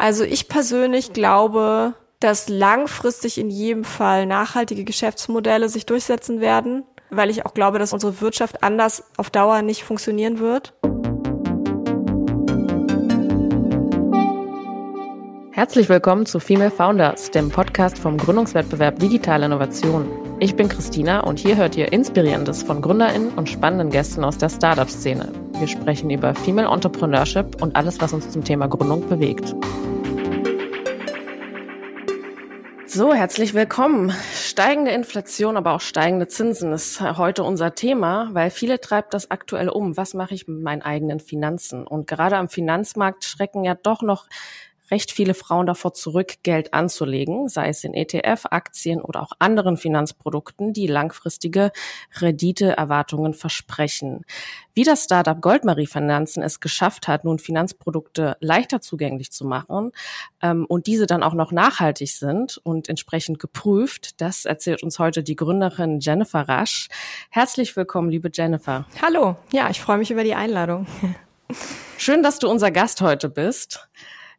Also ich persönlich glaube, dass langfristig in jedem Fall nachhaltige Geschäftsmodelle sich durchsetzen werden, weil ich auch glaube, dass unsere Wirtschaft anders auf Dauer nicht funktionieren wird. Herzlich willkommen zu Female Founders, dem Podcast vom Gründungswettbewerb Digitale Innovation. Ich bin Christina und hier hört ihr Inspirierendes von GründerInnen und spannenden Gästen aus der Startup-Szene. Wir sprechen über Female Entrepreneurship und alles, was uns zum Thema Gründung bewegt. So, herzlich willkommen. Steigende Inflation, aber auch steigende Zinsen ist heute unser Thema, weil viele treibt das aktuell um. Was mache ich mit meinen eigenen Finanzen? Und gerade am Finanzmarkt schrecken ja doch noch recht viele Frauen davor zurück, Geld anzulegen, sei es in ETF, Aktien oder auch anderen Finanzprodukten, die langfristige Renditeerwartungen versprechen. Wie das Startup Goldmarie Finanzen es geschafft hat, nun Finanzprodukte leichter zugänglich zu machen ähm, und diese dann auch noch nachhaltig sind und entsprechend geprüft, das erzählt uns heute die Gründerin Jennifer Rasch. Herzlich willkommen, liebe Jennifer. Hallo, ja, ich freue mich über die Einladung. Schön, dass du unser Gast heute bist.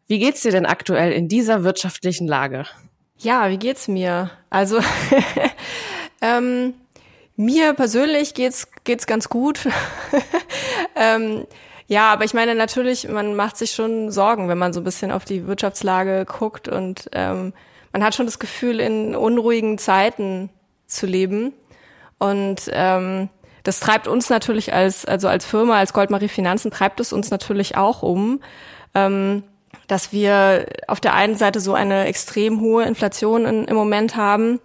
Wie geht's dir denn aktuell in dieser wirtschaftlichen Lage? Ja, wie geht's mir? Also ähm, mir persönlich geht's geht's ganz gut. ähm, ja, aber ich meine natürlich, man macht sich schon Sorgen, wenn man so ein bisschen auf die Wirtschaftslage guckt und ähm, man hat schon das Gefühl, in unruhigen Zeiten zu leben und ähm, das treibt uns natürlich als also als Firma, als Goldmarie Finanzen treibt es uns natürlich auch um. Ähm, dass wir auf der einen Seite so eine extrem hohe Inflation in, im Moment haben.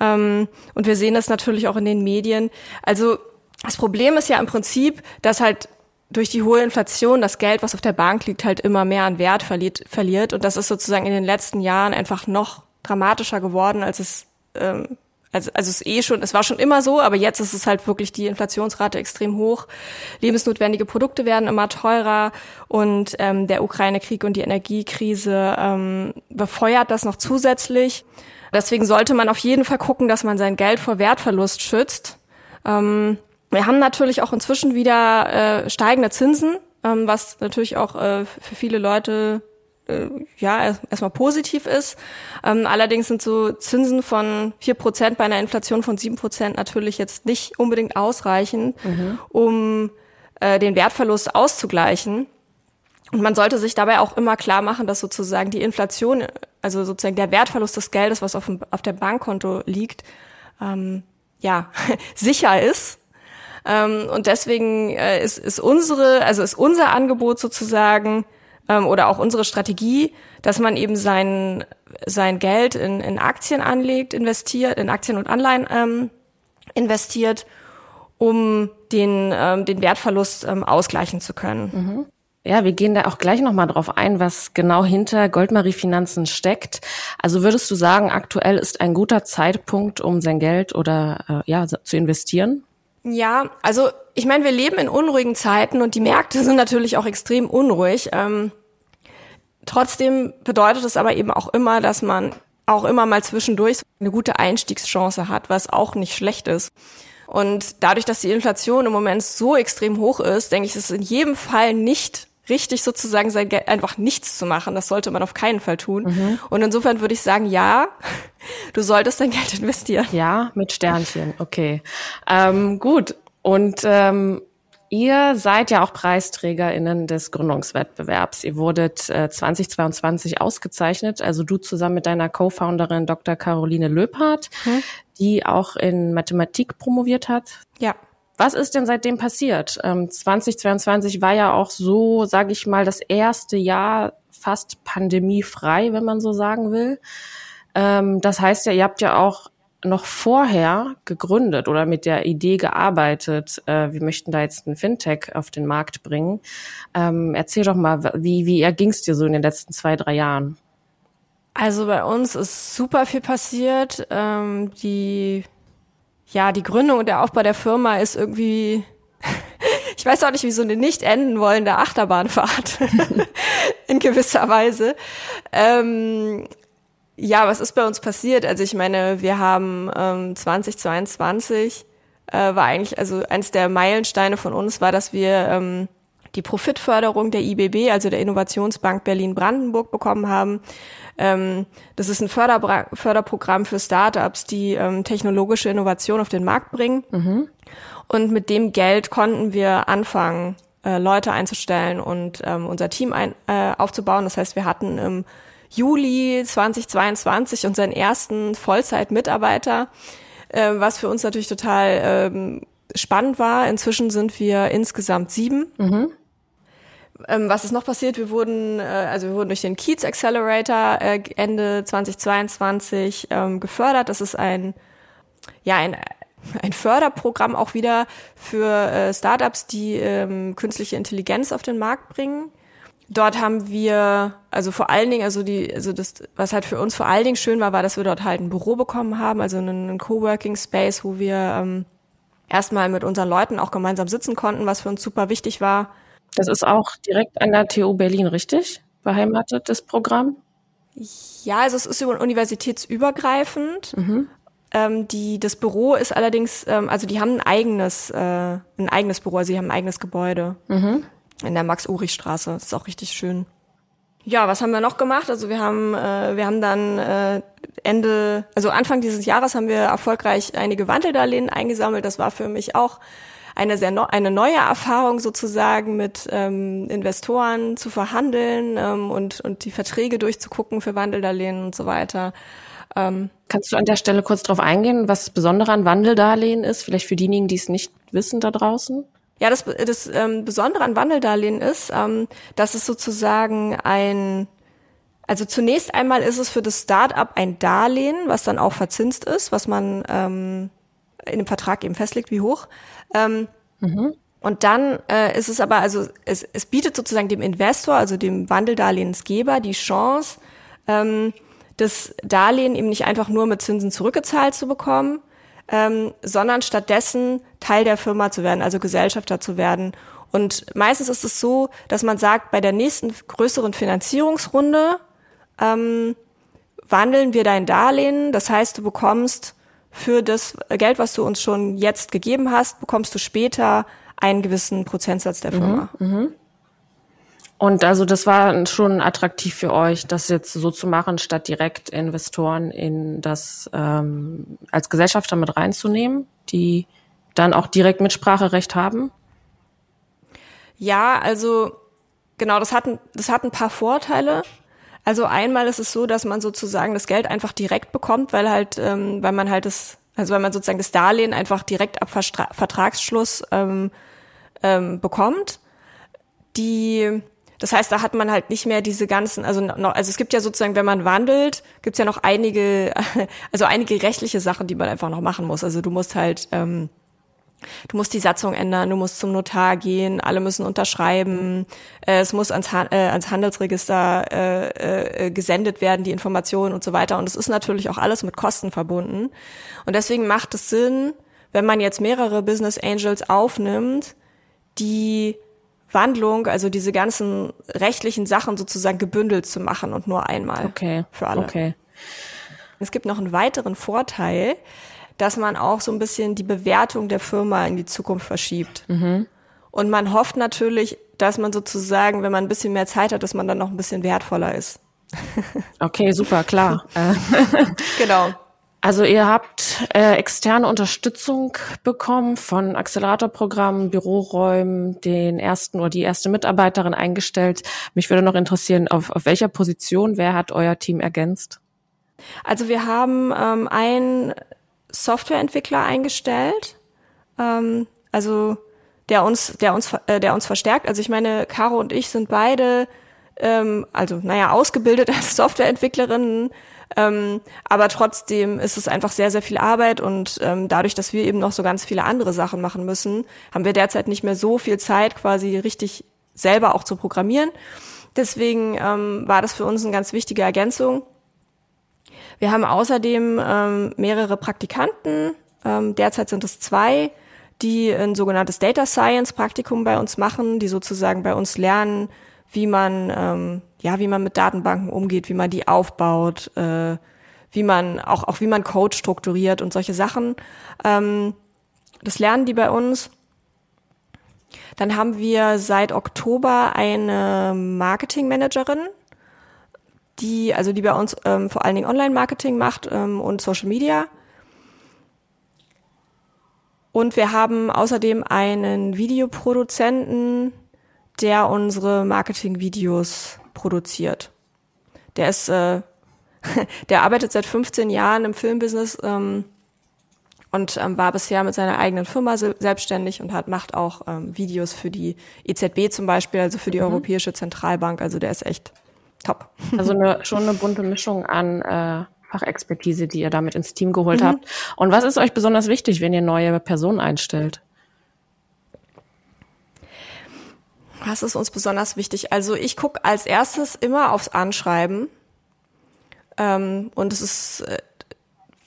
Ähm, und wir sehen das natürlich auch in den Medien. Also das Problem ist ja im Prinzip, dass halt durch die hohe Inflation das Geld, was auf der Bank liegt, halt immer mehr an Wert verliert. verliert. Und das ist sozusagen in den letzten Jahren einfach noch dramatischer geworden, als es ähm, also, also es ist eh schon, es war schon immer so, aber jetzt ist es halt wirklich die Inflationsrate extrem hoch. Lebensnotwendige Produkte werden immer teurer und ähm, der Ukraine-Krieg und die Energiekrise ähm, befeuert das noch zusätzlich. Deswegen sollte man auf jeden Fall gucken, dass man sein Geld vor Wertverlust schützt. Ähm, wir haben natürlich auch inzwischen wieder äh, steigende Zinsen, ähm, was natürlich auch äh, für viele Leute äh, ja erstmal positiv ist. Ähm, allerdings sind so Zinsen von vier Prozent bei einer Inflation von sieben Prozent natürlich jetzt nicht unbedingt ausreichend, mhm. um äh, den Wertverlust auszugleichen. Und man sollte sich dabei auch immer klar machen, dass sozusagen die Inflation, also sozusagen der Wertverlust des Geldes, was auf dem, auf dem Bankkonto liegt, ähm, ja, sicher ist. Ähm, und deswegen äh, ist, ist unsere, also ist unser Angebot sozusagen, ähm, oder auch unsere Strategie, dass man eben sein, sein Geld in, in Aktien anlegt, investiert, in Aktien und Anleihen ähm, investiert, um den, ähm, den Wertverlust ähm, ausgleichen zu können. Mhm. Ja, wir gehen da auch gleich nochmal drauf ein, was genau hinter Goldmarie Finanzen steckt. Also würdest du sagen, aktuell ist ein guter Zeitpunkt, um sein Geld oder äh, ja zu investieren? Ja, also ich meine, wir leben in unruhigen Zeiten und die Märkte sind natürlich auch extrem unruhig. Ähm, trotzdem bedeutet es aber eben auch immer, dass man auch immer mal zwischendurch eine gute Einstiegschance hat, was auch nicht schlecht ist. Und dadurch, dass die Inflation im Moment so extrem hoch ist, denke ich, ist es in jedem Fall nicht richtig sozusagen sein Geld einfach nichts zu machen. Das sollte man auf keinen Fall tun. Mhm. Und insofern würde ich sagen, ja, du solltest dein Geld investieren. Ja, mit Sternchen. Okay. Ähm, gut. Und ähm, ihr seid ja auch PreisträgerInnen des Gründungswettbewerbs. Ihr wurdet äh, 2022 ausgezeichnet, also du zusammen mit deiner Co-Founderin Dr. Caroline Löbhardt, mhm. die auch in Mathematik promoviert hat. Ja. Was ist denn seitdem passiert? Ähm, 2022 war ja auch so, sage ich mal, das erste Jahr fast pandemiefrei, wenn man so sagen will. Ähm, das heißt ja, ihr habt ja auch noch vorher gegründet oder mit der Idee gearbeitet, äh, wir möchten da jetzt ein Fintech auf den Markt bringen. Ähm, erzähl doch mal, wie, wie erging es dir so in den letzten zwei, drei Jahren? Also bei uns ist super viel passiert. Ähm, die ja, die Gründung und der Aufbau der Firma ist irgendwie, ich weiß auch nicht, wie so eine nicht enden wollende Achterbahnfahrt in gewisser Weise. Ähm, ja, was ist bei uns passiert? Also ich meine, wir haben ähm, 2022 äh, war eigentlich, also eins der Meilensteine von uns war, dass wir ähm, die Profitförderung der IBB, also der Innovationsbank Berlin-Brandenburg, bekommen haben. Ähm, das ist ein Förderbra Förderprogramm für Startups, die ähm, technologische Innovation auf den Markt bringen. Mhm. Und mit dem Geld konnten wir anfangen, äh, Leute einzustellen und ähm, unser Team ein, äh, aufzubauen. Das heißt, wir hatten im Juli 2022 unseren ersten Vollzeit-Mitarbeiter, äh, was für uns natürlich total ähm, spannend war. Inzwischen sind wir insgesamt sieben. Mhm. Ähm, was ist noch passiert? Wir wurden, äh, also wir wurden durch den Kiez Accelerator äh, Ende 2022 ähm, gefördert. Das ist ein, ja, ein, ein Förderprogramm auch wieder für äh, Startups, die ähm, künstliche Intelligenz auf den Markt bringen. Dort haben wir, also vor allen Dingen, also die, also das, was halt für uns vor allen Dingen schön war, war, dass wir dort halt ein Büro bekommen haben, also einen, einen Coworking Space, wo wir ähm, erstmal mit unseren Leuten auch gemeinsam sitzen konnten, was für uns super wichtig war. Das ist auch direkt an der TU Berlin, richtig? Beheimatet, das Programm? Ja, also es ist universitätsübergreifend. Mhm. Ähm, die, das Büro ist allerdings, ähm, also die haben ein eigenes, äh, ein eigenes Büro, also sie haben ein eigenes Gebäude mhm. In der Max-Urich-Straße. Ist auch richtig schön. Ja, was haben wir noch gemacht? Also wir haben, äh, wir haben dann äh, Ende, also Anfang dieses Jahres haben wir erfolgreich einige Wandeldarlehen eingesammelt. Das war für mich auch eine sehr no eine neue Erfahrung sozusagen mit ähm, Investoren zu verhandeln ähm, und und die Verträge durchzugucken für Wandeldarlehen und so weiter. Ähm, Kannst du an der Stelle kurz darauf eingehen, was das Besondere an Wandeldarlehen ist? Vielleicht für diejenigen, die es nicht wissen da draußen? Ja, das, das ähm, Besondere an Wandeldarlehen ist, ähm, dass es sozusagen ein, also zunächst einmal ist es für das Start-up ein Darlehen, was dann auch verzinst ist, was man ähm, in dem Vertrag eben festlegt, wie hoch. Ähm, mhm. Und dann äh, ist es aber, also es, es bietet sozusagen dem Investor, also dem Wandeldarlehensgeber, die Chance, ähm, das Darlehen eben nicht einfach nur mit Zinsen zurückgezahlt zu bekommen, ähm, sondern stattdessen Teil der Firma zu werden, also Gesellschafter zu werden. Und meistens ist es so, dass man sagt, bei der nächsten größeren Finanzierungsrunde ähm, wandeln wir dein Darlehen. Das heißt, du bekommst für das Geld, was du uns schon jetzt gegeben hast, bekommst du später einen gewissen Prozentsatz der Firma. Mhm, mh. Und also das war schon attraktiv für euch, das jetzt so zu machen, statt direkt Investoren in das ähm, als Gesellschafter mit reinzunehmen, die dann auch direkt Mitspracherecht haben? Ja, also genau, das hat, das hat ein paar Vorteile. Also einmal ist es so, dass man sozusagen das Geld einfach direkt bekommt, weil halt, ähm, weil man halt das, also weil man sozusagen das Darlehen einfach direkt ab Verstra Vertragsschluss ähm, ähm, bekommt. Die, das heißt, da hat man halt nicht mehr diese ganzen, also noch, also es gibt ja sozusagen, wenn man wandelt, gibt's ja noch einige, also einige rechtliche Sachen, die man einfach noch machen muss. Also du musst halt ähm, Du musst die Satzung ändern, du musst zum Notar gehen, alle müssen unterschreiben, äh, es muss ans, Han äh, ans Handelsregister äh, äh, gesendet werden, die Informationen und so weiter. Und es ist natürlich auch alles mit Kosten verbunden. Und deswegen macht es Sinn, wenn man jetzt mehrere Business Angels aufnimmt, die Wandlung, also diese ganzen rechtlichen Sachen sozusagen gebündelt zu machen und nur einmal okay. für alle. Okay. Es gibt noch einen weiteren Vorteil, dass man auch so ein bisschen die Bewertung der Firma in die Zukunft verschiebt. Mhm. Und man hofft natürlich, dass man sozusagen, wenn man ein bisschen mehr Zeit hat, dass man dann noch ein bisschen wertvoller ist. Okay, super, klar. genau. Also ihr habt äh, externe Unterstützung bekommen von Acceleratorprogrammen, Büroräumen, den ersten oder die erste Mitarbeiterin eingestellt. Mich würde noch interessieren, auf, auf welcher Position, wer hat euer Team ergänzt? Also wir haben ähm, ein Softwareentwickler eingestellt, ähm, also der uns, der uns, äh, der uns verstärkt. Also ich meine, Caro und ich sind beide, ähm, also naja, ausgebildet als Softwareentwicklerinnen, ähm, aber trotzdem ist es einfach sehr, sehr viel Arbeit und ähm, dadurch, dass wir eben noch so ganz viele andere Sachen machen müssen, haben wir derzeit nicht mehr so viel Zeit, quasi richtig selber auch zu programmieren. Deswegen ähm, war das für uns eine ganz wichtige Ergänzung. Wir haben außerdem ähm, mehrere Praktikanten. Ähm, derzeit sind es zwei, die ein sogenanntes Data Science Praktikum bei uns machen, die sozusagen bei uns lernen, wie man ähm, ja wie man mit Datenbanken umgeht, wie man die aufbaut, äh, wie man auch auch wie man Code strukturiert und solche Sachen. Ähm, das lernen die bei uns. Dann haben wir seit Oktober eine Marketingmanagerin, die, also die bei uns ähm, vor allen Dingen Online-Marketing macht ähm, und Social Media. Und wir haben außerdem einen Videoproduzenten, der unsere Marketing-Videos produziert. Der ist, äh, der arbeitet seit 15 Jahren im Filmbusiness ähm, und ähm, war bisher mit seiner eigenen Firma selbstständig und hat macht auch ähm, Videos für die EZB zum Beispiel, also für die mhm. Europäische Zentralbank. Also der ist echt top. Also eine, schon eine bunte Mischung an äh, Fachexpertise, die ihr damit ins Team geholt mhm. habt. Und was ist euch besonders wichtig, wenn ihr neue Personen einstellt? Was ist uns besonders wichtig? Also ich gucke als erstes immer aufs Anschreiben. Ähm, und es ist, äh,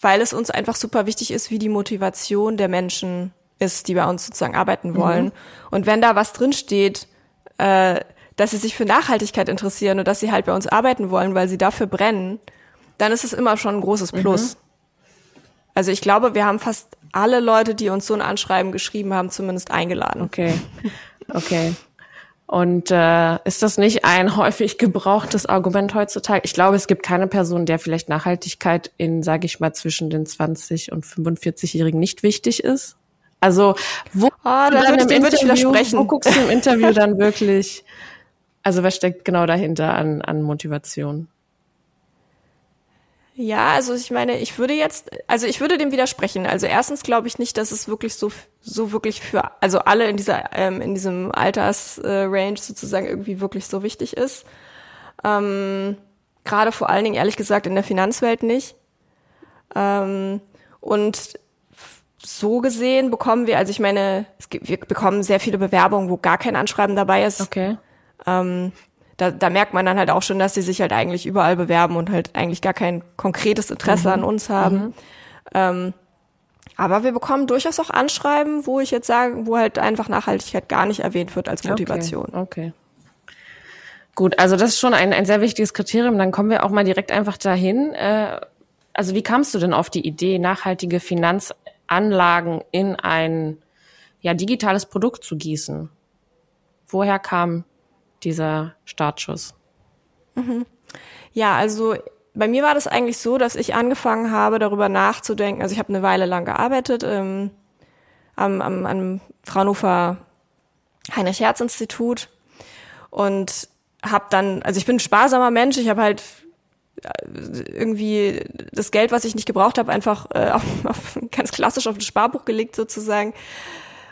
weil es uns einfach super wichtig ist, wie die Motivation der Menschen ist, die bei uns sozusagen arbeiten wollen. Mhm. Und wenn da was drinsteht, äh, dass sie sich für Nachhaltigkeit interessieren und dass sie halt bei uns arbeiten wollen, weil sie dafür brennen, dann ist es immer schon ein großes mhm. Plus. Mhm. Also ich glaube, wir haben fast alle Leute, die uns so ein Anschreiben geschrieben haben, zumindest eingeladen. Okay. Okay. Und äh, ist das nicht ein häufig gebrauchtes Argument heutzutage? Ich glaube, es gibt keine Person, der vielleicht Nachhaltigkeit in, sage ich mal, zwischen den 20 und 45-Jährigen nicht wichtig ist. Also wo, oh, da würd ich widersprechen. wo guckst du im Interview dann wirklich? Also was steckt genau dahinter an, an Motivation? Ja, also ich meine, ich würde jetzt, also ich würde dem widersprechen. Also erstens glaube ich nicht, dass es wirklich so so wirklich für also alle in dieser ähm, in diesem Altersrange äh, sozusagen irgendwie wirklich so wichtig ist. Ähm, Gerade vor allen Dingen ehrlich gesagt in der Finanzwelt nicht. Ähm, und so gesehen bekommen wir, also ich meine, es gibt, wir bekommen sehr viele Bewerbungen, wo gar kein Anschreiben dabei ist. Okay. Ähm, da, da merkt man dann halt auch schon, dass sie sich halt eigentlich überall bewerben und halt eigentlich gar kein konkretes Interesse mhm. an uns haben. Mhm. Ähm, aber wir bekommen durchaus auch Anschreiben, wo ich jetzt sage, wo halt einfach Nachhaltigkeit gar nicht erwähnt wird als Motivation. Okay. okay. Gut, also das ist schon ein, ein sehr wichtiges Kriterium. Dann kommen wir auch mal direkt einfach dahin. Äh, also wie kamst du denn auf die Idee, nachhaltige Finanzanlagen in ein ja, digitales Produkt zu gießen? Woher kam dieser Startschuss? Mhm. Ja, also bei mir war das eigentlich so, dass ich angefangen habe, darüber nachzudenken. Also ich habe eine Weile lang gearbeitet ähm, am, am, am Fraunhofer Heinrich-Herz-Institut und habe dann, also ich bin ein sparsamer Mensch, ich habe halt äh, irgendwie das Geld, was ich nicht gebraucht habe, einfach äh, auf, auf, ganz klassisch auf ein Sparbuch gelegt sozusagen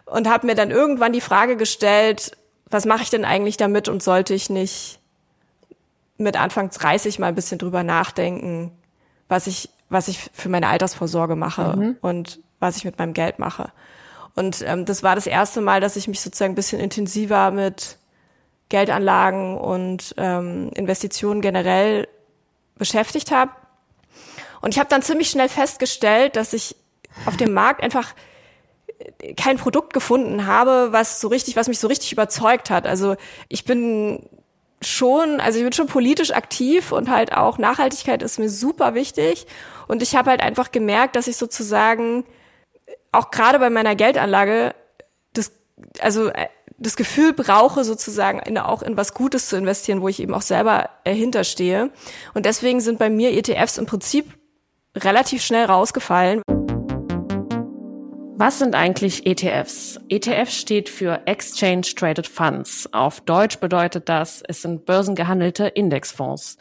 und habe mir dann irgendwann die Frage gestellt, was mache ich denn eigentlich damit und sollte ich nicht mit Anfang 30 mal ein bisschen drüber nachdenken, was ich, was ich für meine Altersvorsorge mache mhm. und was ich mit meinem Geld mache. Und ähm, das war das erste Mal, dass ich mich sozusagen ein bisschen intensiver mit Geldanlagen und ähm, Investitionen generell beschäftigt habe. Und ich habe dann ziemlich schnell festgestellt, dass ich auf dem Markt einfach kein Produkt gefunden habe, was so richtig, was mich so richtig überzeugt hat. Also ich bin schon, also ich bin schon politisch aktiv und halt auch Nachhaltigkeit ist mir super wichtig. Und ich habe halt einfach gemerkt, dass ich sozusagen auch gerade bei meiner Geldanlage das, also äh, das Gefühl brauche, sozusagen in, auch in was Gutes zu investieren, wo ich eben auch selber hinterstehe. Und deswegen sind bei mir ETFs im Prinzip relativ schnell rausgefallen. Was sind eigentlich ETFs? ETF steht für Exchange Traded Funds. Auf Deutsch bedeutet das, es sind börsengehandelte Indexfonds.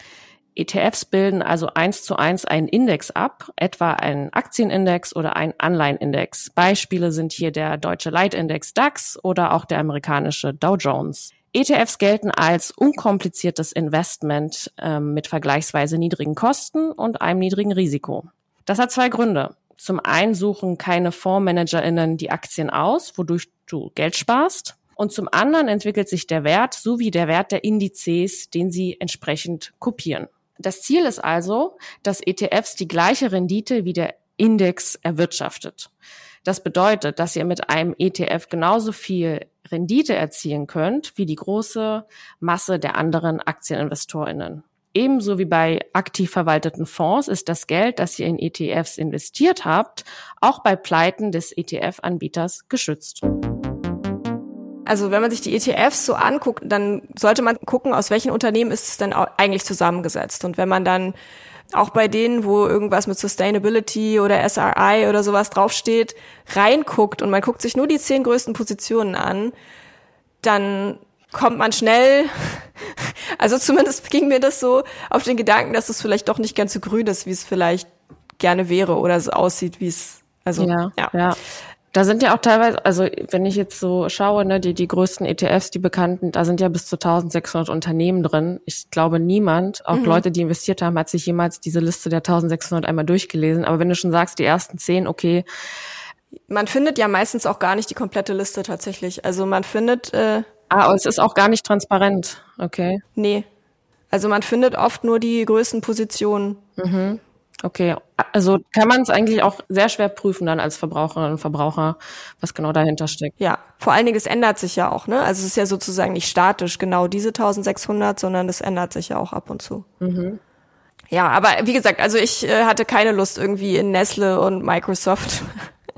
ETFs bilden also eins zu eins einen Index ab, etwa einen Aktienindex oder einen Anleihenindex. Beispiele sind hier der deutsche Leitindex DAX oder auch der amerikanische Dow Jones. ETFs gelten als unkompliziertes Investment äh, mit vergleichsweise niedrigen Kosten und einem niedrigen Risiko. Das hat zwei Gründe. Zum einen suchen keine FondsmanagerInnen die Aktien aus, wodurch du Geld sparst. Und zum anderen entwickelt sich der Wert sowie der Wert der Indizes, den sie entsprechend kopieren. Das Ziel ist also, dass ETFs die gleiche Rendite wie der Index erwirtschaftet. Das bedeutet, dass ihr mit einem ETF genauso viel Rendite erzielen könnt wie die große Masse der anderen Aktieninvestorinnen. Ebenso wie bei aktiv verwalteten Fonds ist das Geld, das ihr in ETFs investiert habt, auch bei Pleiten des ETF-Anbieters geschützt. Also wenn man sich die ETFs so anguckt, dann sollte man gucken, aus welchen Unternehmen ist es denn eigentlich zusammengesetzt. Und wenn man dann auch bei denen, wo irgendwas mit Sustainability oder SRI oder sowas draufsteht, reinguckt und man guckt sich nur die zehn größten Positionen an, dann kommt man schnell, also zumindest ging mir das so auf den Gedanken, dass es vielleicht doch nicht ganz so grün ist, wie es vielleicht gerne wäre oder so aussieht, wie es, also ja. ja. ja. Da sind ja auch teilweise, also wenn ich jetzt so schaue, ne, die, die größten ETFs, die bekannten, da sind ja bis zu 1600 Unternehmen drin. Ich glaube, niemand, auch mhm. Leute, die investiert haben, hat sich jemals diese Liste der 1600 einmal durchgelesen. Aber wenn du schon sagst, die ersten zehn, okay. Man findet ja meistens auch gar nicht die komplette Liste tatsächlich. Also man findet. Äh, ah, es ist auch gar nicht transparent. Okay. Nee. Also man findet oft nur die größten Positionen. Mhm. Okay, also kann man es eigentlich auch sehr schwer prüfen dann als Verbraucherinnen und Verbraucher, was genau dahinter steckt. Ja, vor allen Dingen, es ändert sich ja auch, ne? Also es ist ja sozusagen nicht statisch, genau diese 1600, sondern es ändert sich ja auch ab und zu. Mhm. Ja, aber wie gesagt, also ich äh, hatte keine Lust irgendwie in Nestle und Microsoft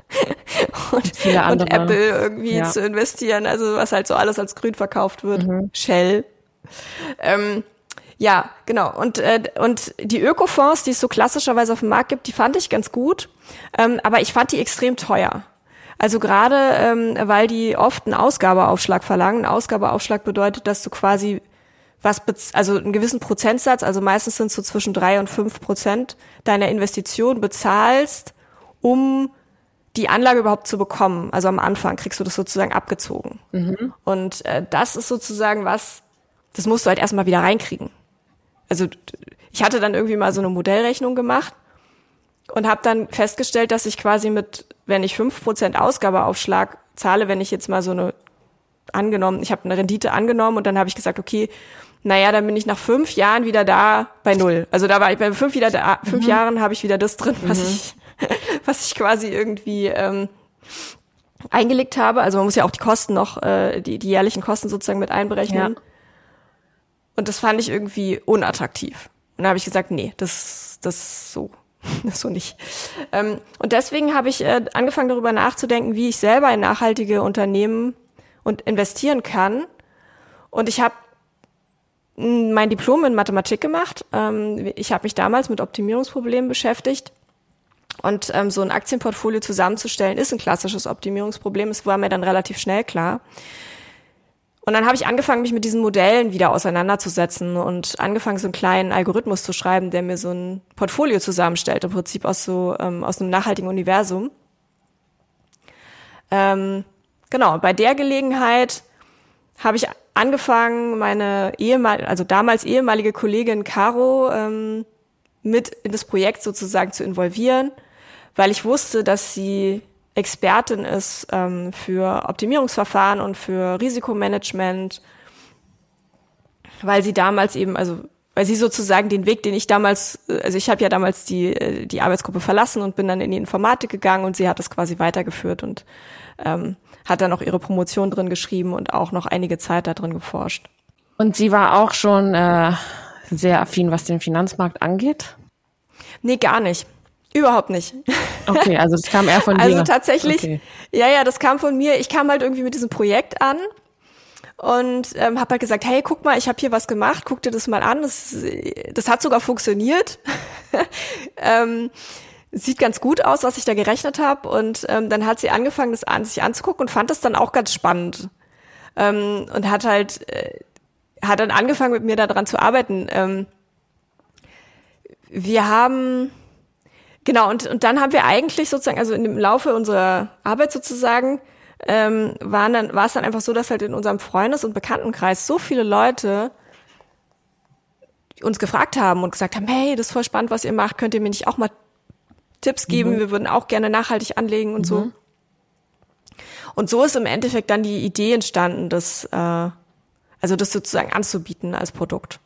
und, und Apple irgendwie ja. zu investieren, also was halt so alles als grün verkauft wird. Mhm. Shell. Ähm, ja, genau. Und, äh, und die Ökofonds, die es so klassischerweise auf dem Markt gibt, die fand ich ganz gut. Ähm, aber ich fand die extrem teuer. Also gerade, ähm, weil die oft einen Ausgabeaufschlag verlangen. Ein Ausgabeaufschlag bedeutet, dass du quasi was, also einen gewissen Prozentsatz, also meistens sind es so zwischen drei und fünf Prozent deiner Investition bezahlst, um die Anlage überhaupt zu bekommen. Also am Anfang kriegst du das sozusagen abgezogen. Mhm. Und äh, das ist sozusagen was, das musst du halt erstmal wieder reinkriegen also ich hatte dann irgendwie mal so eine Modellrechnung gemacht und habe dann festgestellt, dass ich quasi mit, wenn ich fünf Prozent Ausgabeaufschlag zahle, wenn ich jetzt mal so eine angenommen, ich habe eine Rendite angenommen und dann habe ich gesagt, okay, naja, dann bin ich nach fünf Jahren wieder da bei null. Also da war ich bei fünf wieder da, fünf mhm. Jahren habe ich wieder das drin, was mhm. ich, was ich quasi irgendwie ähm, eingelegt habe. Also man muss ja auch die Kosten noch, äh, die, die jährlichen Kosten sozusagen mit einberechnen. Ja. Und das fand ich irgendwie unattraktiv. Und da habe ich gesagt, nee, das, das so, das so nicht. Ähm, und deswegen habe ich äh, angefangen darüber nachzudenken, wie ich selber in nachhaltige Unternehmen und investieren kann. Und ich habe mein Diplom in Mathematik gemacht. Ähm, ich habe mich damals mit Optimierungsproblemen beschäftigt. Und ähm, so ein Aktienportfolio zusammenzustellen, ist ein klassisches Optimierungsproblem. Es war mir dann relativ schnell klar. Und dann habe ich angefangen, mich mit diesen Modellen wieder auseinanderzusetzen und angefangen, so einen kleinen Algorithmus zu schreiben, der mir so ein Portfolio zusammenstellt, im Prinzip aus so ähm, aus einem nachhaltigen Universum. Ähm, genau, bei der Gelegenheit habe ich angefangen, meine ehemal also damals ehemalige Kollegin Caro ähm, mit in das Projekt sozusagen zu involvieren, weil ich wusste, dass sie Expertin ist ähm, für Optimierungsverfahren und für Risikomanagement, weil sie damals eben, also weil sie sozusagen den Weg, den ich damals, also ich habe ja damals die, äh, die Arbeitsgruppe verlassen und bin dann in die Informatik gegangen und sie hat das quasi weitergeführt und ähm, hat dann auch ihre Promotion drin geschrieben und auch noch einige Zeit da drin geforscht. Und sie war auch schon äh, sehr affin, was den Finanzmarkt angeht? Nee, gar nicht. Überhaupt nicht. Okay, also das kam eher von also dir. Also tatsächlich, okay. ja, ja, das kam von mir. Ich kam halt irgendwie mit diesem Projekt an und ähm, habe halt gesagt, hey, guck mal, ich habe hier was gemacht, guck dir das mal an. Das, das hat sogar funktioniert. ähm, sieht ganz gut aus, was ich da gerechnet habe. Und ähm, dann hat sie angefangen, das an, sich anzugucken und fand das dann auch ganz spannend. Ähm, und hat halt, äh, hat dann angefangen, mit mir daran zu arbeiten. Ähm, wir haben Genau, und, und dann haben wir eigentlich sozusagen, also im Laufe unserer Arbeit sozusagen, ähm, waren dann, war es dann einfach so, dass halt in unserem Freundes- und Bekanntenkreis so viele Leute uns gefragt haben und gesagt haben, hey, das ist voll spannend, was ihr macht, könnt ihr mir nicht auch mal Tipps geben? Mhm. Wir würden auch gerne nachhaltig anlegen und mhm. so. Und so ist im Endeffekt dann die Idee entstanden, das, äh, also das sozusagen anzubieten als Produkt.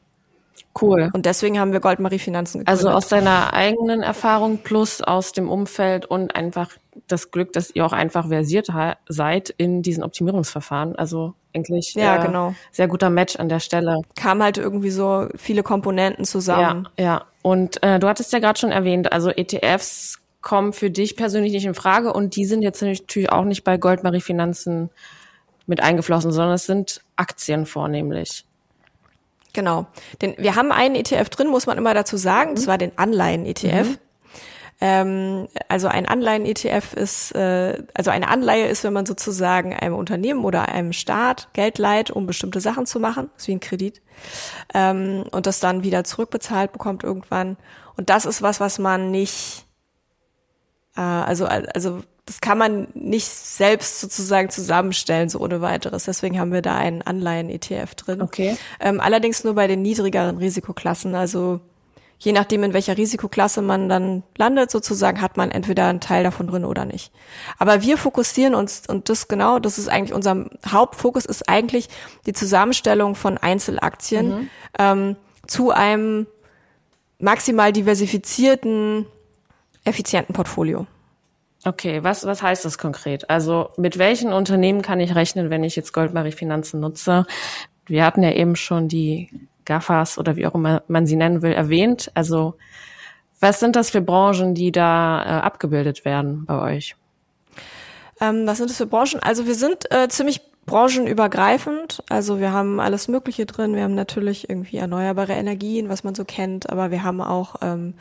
Cool. Und deswegen haben wir Goldmarie Finanzen gegründet. Also aus deiner eigenen Erfahrung plus aus dem Umfeld und einfach das Glück, dass ihr auch einfach versiert seid in diesen Optimierungsverfahren. Also eigentlich ja, äh, genau. sehr guter Match an der Stelle. Kam halt irgendwie so viele Komponenten zusammen. Ja, ja. Und äh, du hattest ja gerade schon erwähnt, also ETFs kommen für dich persönlich nicht in Frage und die sind jetzt natürlich auch nicht bei Goldmarie Finanzen mit eingeflossen, sondern es sind Aktien vornehmlich. Genau. Denn wir haben einen ETF drin, muss man immer dazu sagen, das war den Anleihen-ETF. Mhm. Ähm, also ein Anleihen-ETF ist, äh, also eine Anleihe ist, wenn man sozusagen einem Unternehmen oder einem Staat Geld leiht, um bestimmte Sachen zu machen, ist wie ein Kredit, ähm, und das dann wieder zurückbezahlt bekommt irgendwann. Und das ist was, was man nicht, äh, also, also das kann man nicht selbst sozusagen zusammenstellen, so ohne weiteres. Deswegen haben wir da einen Anleihen-ETF drin. Okay. Ähm, allerdings nur bei den niedrigeren Risikoklassen, also je nachdem, in welcher Risikoklasse man dann landet, sozusagen, hat man entweder einen Teil davon drin oder nicht. Aber wir fokussieren uns, und das genau, das ist eigentlich unser Hauptfokus, ist eigentlich die Zusammenstellung von Einzelaktien mhm. ähm, zu einem maximal diversifizierten, effizienten Portfolio. Okay, was, was heißt das konkret? Also mit welchen Unternehmen kann ich rechnen, wenn ich jetzt Goldmarie Finanzen nutze? Wir hatten ja eben schon die GAFAs oder wie auch immer man sie nennen will, erwähnt. Also was sind das für Branchen, die da äh, abgebildet werden bei euch? Ähm, was sind das für Branchen? Also wir sind äh, ziemlich branchenübergreifend. Also wir haben alles Mögliche drin. Wir haben natürlich irgendwie erneuerbare Energien, was man so kennt, aber wir haben auch ähm,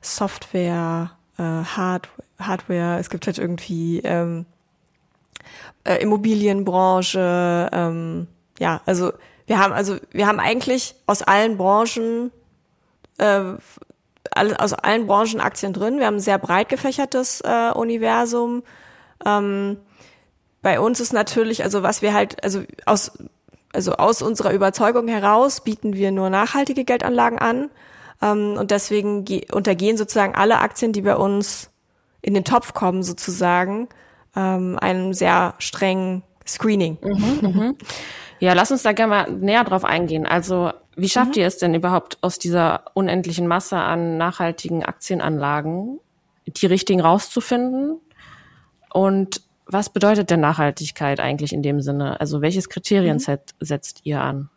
Software, äh, Hard Hardware. Es gibt halt irgendwie ähm, äh, Immobilienbranche. Ähm, ja, also wir haben also wir haben eigentlich aus allen Branchen äh, aus allen Branchen Aktien drin. Wir haben ein sehr breit gefächertes äh, Universum. Ähm, bei uns ist natürlich, also was wir halt, also aus, also aus unserer Überzeugung heraus bieten wir nur nachhaltige Geldanlagen an. Ähm, und deswegen untergehen sozusagen alle Aktien, die bei uns in den Topf kommen, sozusagen, ähm, einem sehr strengen Screening. Mhm, mhm. Ja, lass uns da gerne mal näher drauf eingehen. Also, wie schafft mhm. ihr es denn überhaupt aus dieser unendlichen Masse an nachhaltigen Aktienanlagen die richtigen rauszufinden? Und was bedeutet denn Nachhaltigkeit eigentlich in dem Sinne? Also, welches Kriterienset mhm. setzt ihr an?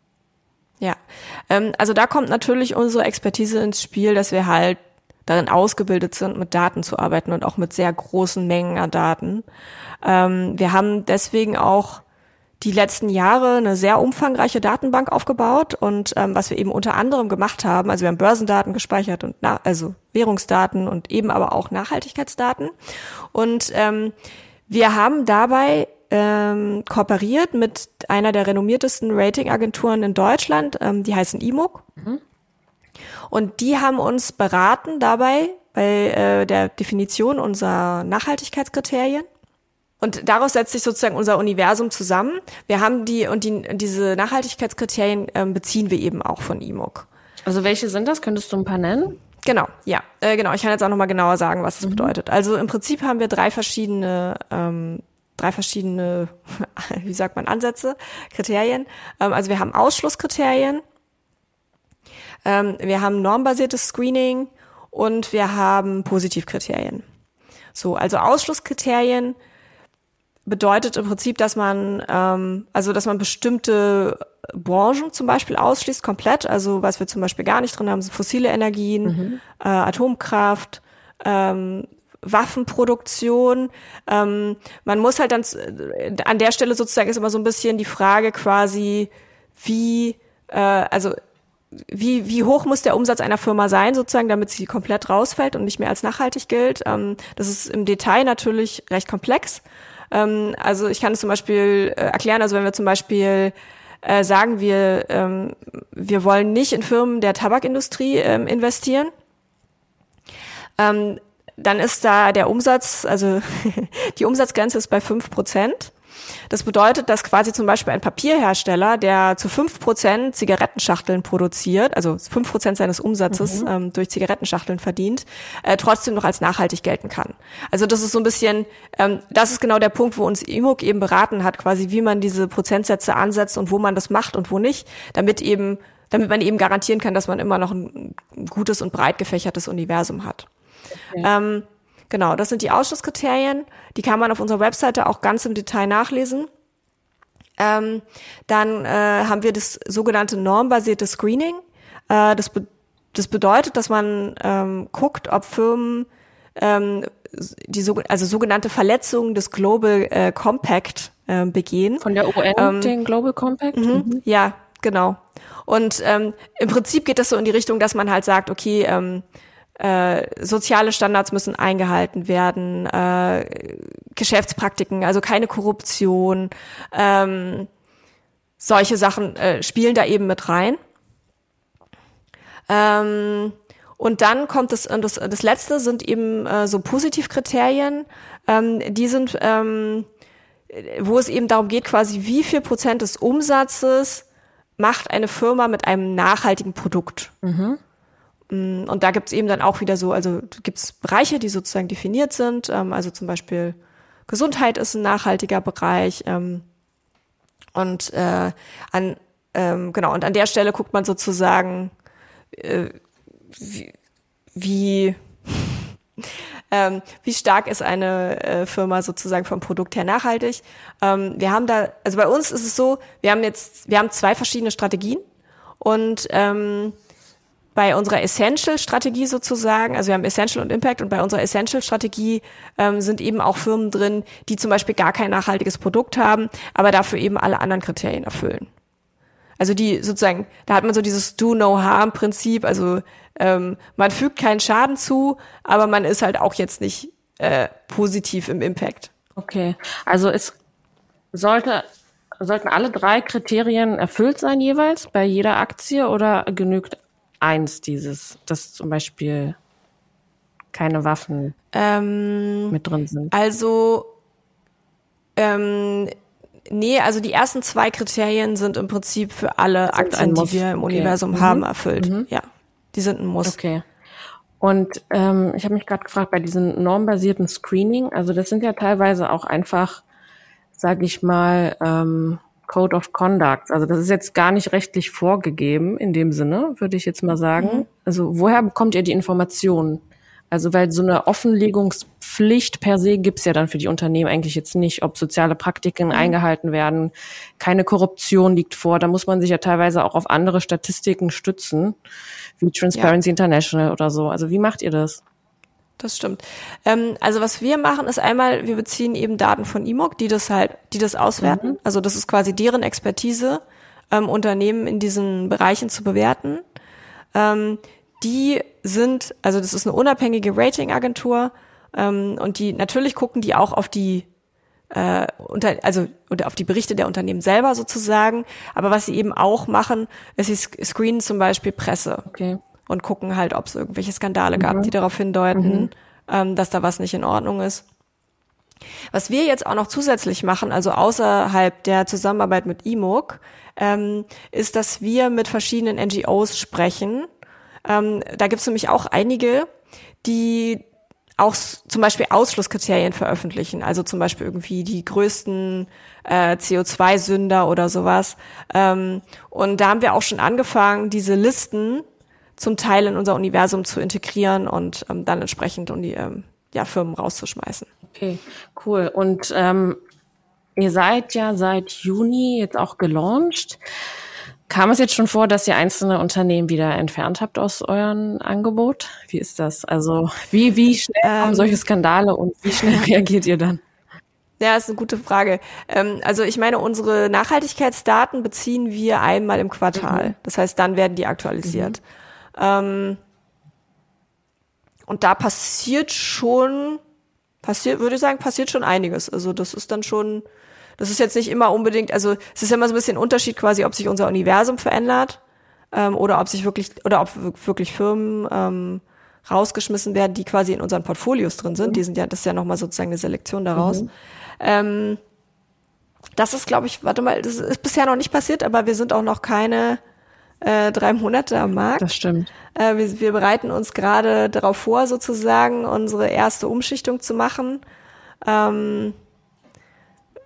Ja, ähm, also da kommt natürlich unsere Expertise ins Spiel, dass wir halt darin ausgebildet sind, mit Daten zu arbeiten und auch mit sehr großen Mengen an Daten. Ähm, wir haben deswegen auch die letzten Jahre eine sehr umfangreiche Datenbank aufgebaut und ähm, was wir eben unter anderem gemacht haben, also wir haben Börsendaten gespeichert und na, also Währungsdaten und eben aber auch Nachhaltigkeitsdaten und ähm, wir haben dabei ähm, kooperiert mit einer der renommiertesten Ratingagenturen in Deutschland, ähm, die heißen IMOC. Mhm. Und die haben uns beraten dabei bei äh, der Definition unserer Nachhaltigkeitskriterien. Und daraus setzt sich sozusagen unser Universum zusammen. Wir haben die und die, diese Nachhaltigkeitskriterien ähm, beziehen wir eben auch von IMOC. Also welche sind das? Könntest du ein paar nennen? Genau, ja, äh, genau. Ich kann jetzt auch noch mal genauer sagen, was das mhm. bedeutet. Also im Prinzip haben wir drei verschiedene, ähm, drei verschiedene, wie sagt man, Ansätze, Kriterien. Ähm, also wir haben Ausschlusskriterien, ähm, wir haben normbasiertes Screening und wir haben Positivkriterien. So, also Ausschlusskriterien bedeutet im Prinzip, dass man, ähm, also dass man bestimmte Branchen zum Beispiel ausschließt komplett. Also was wir zum Beispiel gar nicht drin haben, sind fossile Energien, mhm. äh, Atomkraft, ähm, Waffenproduktion. Ähm, man muss halt dann äh, an der Stelle sozusagen ist immer so ein bisschen die Frage quasi, wie, äh, also wie, wie hoch muss der Umsatz einer Firma sein, sozusagen, damit sie komplett rausfällt und nicht mehr als nachhaltig gilt. Ähm, das ist im Detail natürlich recht komplex. Ähm, also ich kann es zum Beispiel äh, erklären, also wenn wir zum Beispiel äh, sagen, wir, ähm, wir wollen nicht in Firmen der Tabakindustrie ähm, investieren, ähm, dann ist da der Umsatz, also die Umsatzgrenze ist bei fünf Prozent. Das bedeutet, dass quasi zum Beispiel ein Papierhersteller, der zu fünf Prozent Zigarettenschachteln produziert, also fünf Prozent seines Umsatzes mhm. ähm, durch Zigarettenschachteln verdient, äh, trotzdem noch als nachhaltig gelten kann. Also das ist so ein bisschen, ähm, das ist genau der Punkt, wo uns IMUG eben beraten hat, quasi wie man diese Prozentsätze ansetzt und wo man das macht und wo nicht, damit eben damit man eben garantieren kann, dass man immer noch ein gutes und breit gefächertes Universum hat. Okay. Ähm, Genau, das sind die Ausschusskriterien. Die kann man auf unserer Webseite auch ganz im Detail nachlesen. Ähm, dann äh, haben wir das sogenannte normbasierte Screening. Äh, das, be das bedeutet, dass man ähm, guckt, ob Firmen ähm, die so, also sogenannte Verletzungen des Global äh, Compact äh, begehen. Von der UN, ähm, den Global Compact? Mhm. Mhm. Ja, genau. Und ähm, im Prinzip geht es so in die Richtung, dass man halt sagt, okay, ähm, äh, soziale Standards müssen eingehalten werden, äh, Geschäftspraktiken, also keine Korruption, ähm, solche Sachen äh, spielen da eben mit rein. Ähm, und dann kommt das, das, das letzte sind eben äh, so Positivkriterien. Ähm, die sind, ähm, wo es eben darum geht, quasi wie viel Prozent des Umsatzes macht eine Firma mit einem nachhaltigen Produkt. Mhm. Mm, und da gibt es eben dann auch wieder so, also gibt es Bereiche, die sozusagen definiert sind. Ähm, also zum Beispiel Gesundheit ist ein nachhaltiger Bereich. Ähm, und äh, an ähm, genau, und an der Stelle guckt man sozusagen, äh, wie, wie, ähm, wie stark ist eine äh, Firma sozusagen vom Produkt her nachhaltig. Wir haben da, also bei uns ist es so, wir haben jetzt, wir haben zwei verschiedene Strategien und ähm, bei unserer Essential-Strategie sozusagen, also wir haben Essential und Impact und bei unserer Essential-Strategie ähm, sind eben auch Firmen drin, die zum Beispiel gar kein nachhaltiges Produkt haben, aber dafür eben alle anderen Kriterien erfüllen. Also die sozusagen, da hat man so dieses Do-No-Harm-Prinzip, also ähm, man fügt keinen Schaden zu, aber man ist halt auch jetzt nicht äh, positiv im Impact. Okay, also es sollte sollten alle drei Kriterien erfüllt sein jeweils bei jeder Aktie oder genügt eins dieses, dass zum Beispiel keine Waffen ähm, mit drin sind? Also, ähm, nee, also die ersten zwei Kriterien sind im Prinzip für alle Aktien, die wir im okay. Universum mhm. haben, erfüllt. Mhm. Ja, die sind ein Muss. Okay. Und ähm, ich habe mich gerade gefragt, bei diesem normbasierten Screening, also das sind ja teilweise auch einfach, sage ich mal, ähm, Code of Conduct. Also das ist jetzt gar nicht rechtlich vorgegeben in dem Sinne, würde ich jetzt mal sagen. Mhm. Also woher bekommt ihr die Informationen? Also weil so eine Offenlegungspflicht per se gibt's ja dann für die Unternehmen eigentlich jetzt nicht, ob soziale Praktiken mhm. eingehalten werden, keine Korruption liegt vor. Da muss man sich ja teilweise auch auf andere Statistiken stützen, wie Transparency ja. International oder so. Also wie macht ihr das? Das stimmt. Ähm, also was wir machen, ist einmal, wir beziehen eben Daten von IMOC, die das halt, die das auswerten. Mhm. Also das ist quasi deren Expertise, ähm, Unternehmen in diesen Bereichen zu bewerten. Ähm, die sind, also das ist eine unabhängige Ratingagentur ähm, und die natürlich gucken die auch auf die äh, unter, also oder auf die Berichte der Unternehmen selber sozusagen. Aber was sie eben auch machen, ist sie screenen zum Beispiel Presse. Okay und gucken halt, ob es irgendwelche Skandale mhm. gab, die darauf hindeuten, mhm. ähm, dass da was nicht in Ordnung ist. Was wir jetzt auch noch zusätzlich machen, also außerhalb der Zusammenarbeit mit IMOC, ähm, ist, dass wir mit verschiedenen NGOs sprechen. Ähm, da gibt es nämlich auch einige, die auch zum Beispiel Ausschlusskriterien veröffentlichen, also zum Beispiel irgendwie die größten äh, CO2-Sünder oder sowas. Ähm, und da haben wir auch schon angefangen, diese Listen zum Teil in unser Universum zu integrieren und ähm, dann entsprechend um die ähm, ja, Firmen rauszuschmeißen. Okay, cool. Und ähm, ihr seid ja seit Juni jetzt auch gelauncht. Kam es jetzt schon vor, dass ihr einzelne Unternehmen wieder entfernt habt aus eurem Angebot? Wie ist das? Also wie, wie schnell kommen ähm, solche Skandale und wie schnell reagiert ihr dann? Ja, ist eine gute Frage. Ähm, also ich meine, unsere Nachhaltigkeitsdaten beziehen wir einmal im Quartal. Mhm. Das heißt, dann werden die aktualisiert. Mhm. Ähm, und da passiert schon, passiert, würde ich sagen, passiert schon einiges. Also das ist dann schon, das ist jetzt nicht immer unbedingt, also es ist ja immer so ein bisschen ein Unterschied quasi, ob sich unser Universum verändert ähm, oder ob sich wirklich, oder ob wirklich Firmen ähm, rausgeschmissen werden, die quasi in unseren Portfolios drin sind. Mhm. Die sind ja, das ist ja nochmal sozusagen eine Selektion daraus. Mhm. Ähm, das ist, glaube ich, warte mal, das ist bisher noch nicht passiert, aber wir sind auch noch keine äh, drei Monate am Markt. Das stimmt. Äh, wir, wir bereiten uns gerade darauf vor, sozusagen unsere erste Umschichtung zu machen. Ähm,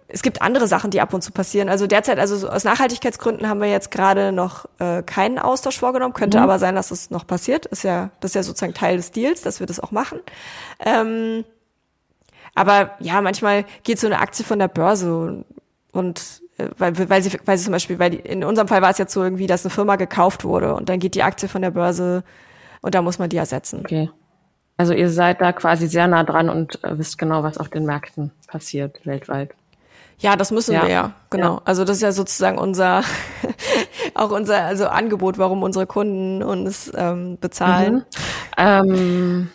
es gibt andere Sachen, die ab und zu passieren. Also derzeit, also so aus Nachhaltigkeitsgründen haben wir jetzt gerade noch äh, keinen Austausch vorgenommen. Könnte mhm. aber sein, dass es noch passiert. Ist ja, das ist ja sozusagen Teil des Deals, dass wir das auch machen. Ähm, aber ja, manchmal geht so eine Aktie von der Börse und weil, weil, sie, weil sie zum Beispiel, weil die, in unserem Fall war es jetzt so irgendwie, dass eine Firma gekauft wurde und dann geht die Aktie von der Börse und da muss man die ersetzen. Okay. Also ihr seid da quasi sehr nah dran und äh, wisst genau, was auf den Märkten passiert weltweit. Ja, das müssen Ja. wir ja, genau. Ja. Also das ist ja sozusagen unser, auch unser also Angebot, warum unsere Kunden uns ähm, bezahlen. Ähm,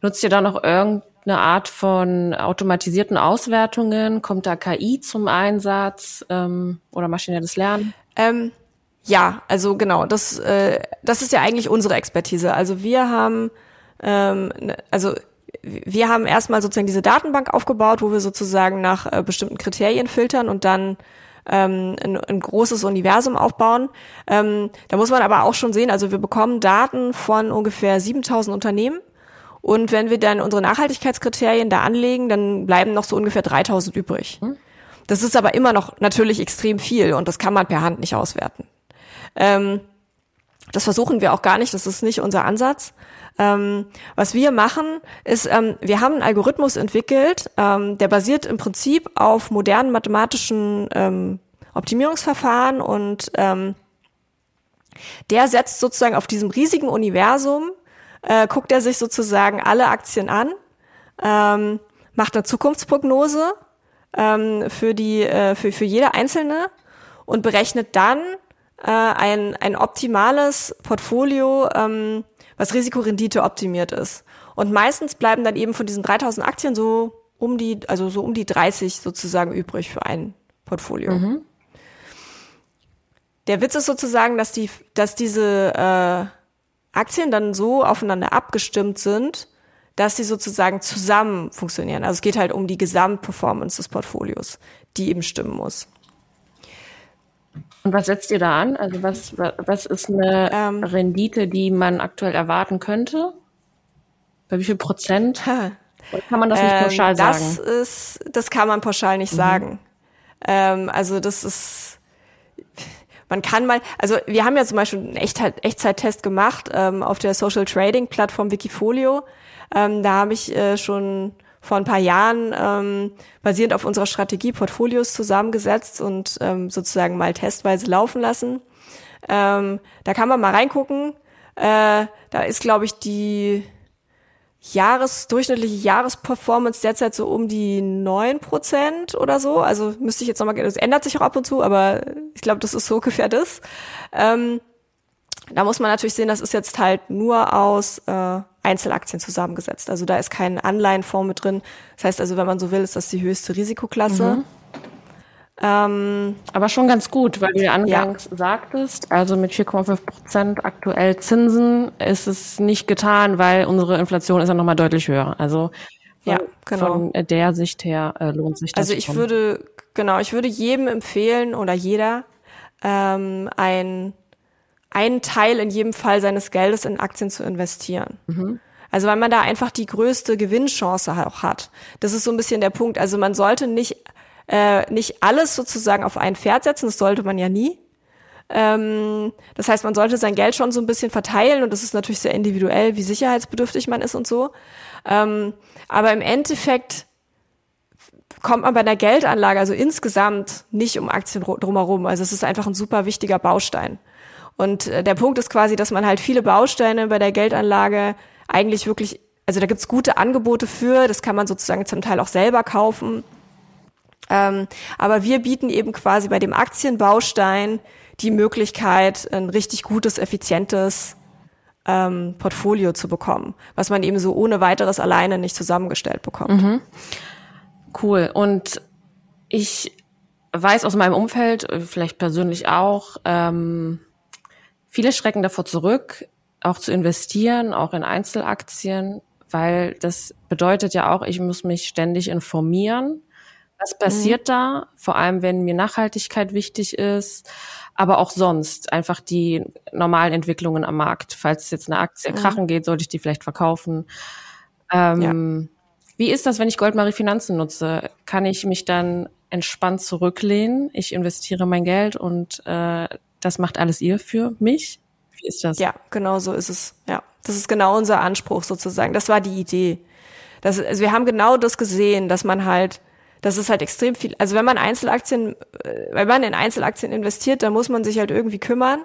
nutzt ihr da noch irgendeine Art von automatisierten Auswertungen? Kommt da KI zum Einsatz ähm, oder maschinelles Lernen? Ähm, ja, also genau, das, äh, das ist ja eigentlich unsere Expertise. Also wir haben, ähm, ne- also wir haben erstmal sozusagen diese Datenbank aufgebaut, wo wir sozusagen nach äh, bestimmten Kriterien filtern und dann ähm, ein, ein großes Universum aufbauen. Ähm, da muss man aber auch schon sehen, also wir bekommen Daten von ungefähr 7000 Unternehmen. Und wenn wir dann unsere Nachhaltigkeitskriterien da anlegen, dann bleiben noch so ungefähr 3000 übrig. Das ist aber immer noch natürlich extrem viel und das kann man per Hand nicht auswerten. Ähm, das versuchen wir auch gar nicht, das ist nicht unser Ansatz. Ähm, was wir machen, ist, ähm, wir haben einen Algorithmus entwickelt, ähm, der basiert im Prinzip auf modernen mathematischen ähm, Optimierungsverfahren und ähm, der setzt sozusagen auf diesem riesigen Universum, äh, guckt er sich sozusagen alle Aktien an, ähm, macht eine Zukunftsprognose ähm, für die äh, für für jede einzelne und berechnet dann äh, ein ein optimales Portfolio, ähm, was Risikorendite optimiert ist. Und meistens bleiben dann eben von diesen 3000 Aktien so um die also so um die 30 sozusagen übrig für ein Portfolio. Der Witz ist sozusagen, dass die dass diese äh, Aktien dann so aufeinander abgestimmt sind, dass sie sozusagen zusammen funktionieren. Also es geht halt um die Gesamtperformance des Portfolios, die eben stimmen muss. Und was setzt ihr da an? Also was, wa- was ist eine Ähm. Rendite, die man aktuell erwarten könnte? Bei wie viel Prozent? Oder kann man das nicht pauschal Ähm, das sagen? ist, das kann man pauschal nicht sagen. Ähm, also das ist, man kann mal, also wir haben ja zum Beispiel einen Echtzeit, Echtzeittest gemacht ähm, auf der Social Trading Plattform Wikifolio. Ähm, da habe ich äh, schon vor ein paar Jahren ähm, basierend auf unserer Strategie Portfolios zusammengesetzt und ähm, sozusagen mal testweise laufen lassen. Ähm, da kann man mal reingucken. Äh, da ist, glaube ich, die Jahres, durchschnittliche Jahresperformance derzeit so um die neun Prozent oder so. Also müsste ich jetzt nochmal, das ändert sich auch ab und zu, aber ich glaube, das ist so ungefähr das. Ähm, da muss man natürlich sehen, das ist jetzt halt nur aus äh, Einzelaktien zusammengesetzt. Also da ist kein Anleihenfonds mit drin. Das heißt also, wenn man so will, ist das die höchste Risikoklasse. Ähm, Aber schon ganz gut, weil du ja angangs sagtest, also mit 4,5 Prozent aktuell Zinsen ist es nicht getan, weil unsere Inflation ist ja nochmal deutlich höher. Also von, Ja, genau. von der Sicht her äh, lohnt sich das Also ich schon. würde, genau, ich würde jedem empfehlen oder jeder ähm, ein, einen Teil in jedem Fall seines Geldes in Aktien zu investieren. Also weil man da einfach die größte Gewinnchance auch hat. Das ist so ein bisschen der Punkt. Also man sollte nicht, äh, nicht alles sozusagen auf ein Pferd setzen, das sollte man ja nie. Ähm, das heißt, man sollte sein Geld schon so ein bisschen verteilen und das ist natürlich sehr individuell, wie sicherheitsbedürftig man ist und so. Ähm, aber im Endeffekt kommt man bei einer Geldanlage, also insgesamt, nicht um Aktien drumherum. Also es ist einfach ein super wichtiger Baustein. Und äh, der Punkt ist quasi, dass man halt viele Bausteine bei der Geldanlage eigentlich wirklich, also da gibt's gute Angebote für, das kann man sozusagen zum Teil auch selber kaufen. Ähm, aber wir bieten eben quasi bei dem Aktienbaustein die Möglichkeit, ein richtig gutes, effizientes ähm, Portfolio zu bekommen, was man eben so ohne weiteres alleine nicht zusammengestellt bekommt. Cool. Und ich weiß aus meinem Umfeld, vielleicht persönlich auch, ähm, viele schrecken davor zurück, auch zu investieren, auch in Einzelaktien, weil das bedeutet ja auch, ich muss mich ständig informieren. Was passiert da? Vor allem, wenn mir Nachhaltigkeit wichtig ist, aber auch sonst einfach die normalen Entwicklungen am Markt. Falls jetzt eine Aktie krachen geht, sollte ich die vielleicht verkaufen. Ähm, Wie ist das, wenn ich Goldmarie Finanzen nutze? Kann ich mich dann entspannt zurücklehnen? Ich investiere mein Geld und äh, das macht alles ihr für mich? Wie ist das? Ja, genau so ist es. Ja, das ist genau unser Anspruch sozusagen. Das war die Idee. Das, also wir haben genau das gesehen, dass man halt, das ist halt extrem viel. Also wenn man Einzelaktien, äh, wenn man in Einzelaktien investiert, dann muss man sich halt irgendwie kümmern.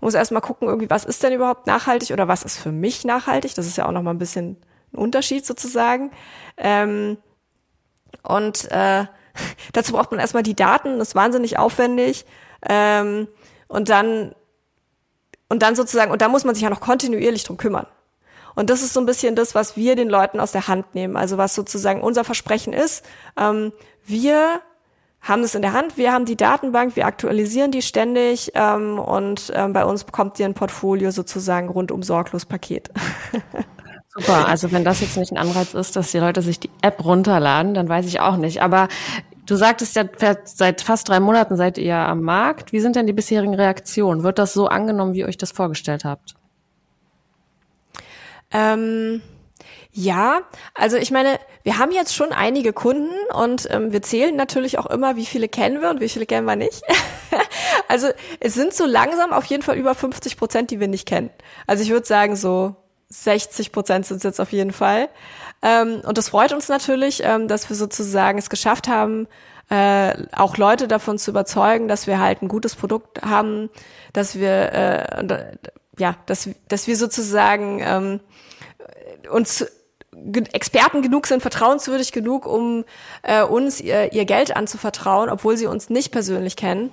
Muss erstmal gucken, irgendwie, was ist denn überhaupt nachhaltig oder was ist für mich nachhaltig? Das ist ja auch nochmal ein bisschen ein Unterschied sozusagen. Ähm, und äh, dazu braucht man erstmal die Daten, das ist wahnsinnig aufwendig. Ähm, und dann, und dann sozusagen, und da muss man sich ja noch kontinuierlich drum kümmern. Und das ist so ein bisschen das, was wir den Leuten aus der Hand nehmen. Also was sozusagen unser Versprechen ist. Ähm, wir haben es in der Hand, wir haben die Datenbank, wir aktualisieren die ständig ähm, und ähm, bei uns bekommt ihr ein Portfolio sozusagen rundum sorglos Paket. Super, also wenn das jetzt nicht ein Anreiz ist, dass die Leute sich die App runterladen, dann weiß ich auch nicht. Aber du sagtest ja, seit fast drei Monaten seid ihr am Markt. Wie sind denn die bisherigen Reaktionen? Wird das so angenommen, wie ihr euch das vorgestellt habt? Ähm, ja, also ich meine, wir haben jetzt schon einige Kunden und ähm, wir zählen natürlich auch immer, wie viele kennen wir und wie viele kennen wir nicht. also es sind so langsam auf jeden Fall über 50 Prozent, die wir nicht kennen. Also ich würde sagen, so 60 Prozent sind es jetzt auf jeden Fall. Ähm, und das freut uns natürlich, ähm, dass wir sozusagen es geschafft haben, äh, auch Leute davon zu überzeugen, dass wir halt ein gutes Produkt haben, dass wir äh, ja, dass, dass wir sozusagen ähm, uns Experten genug sind, vertrauenswürdig genug, um äh, uns ihr, ihr Geld anzuvertrauen, obwohl sie uns nicht persönlich kennen.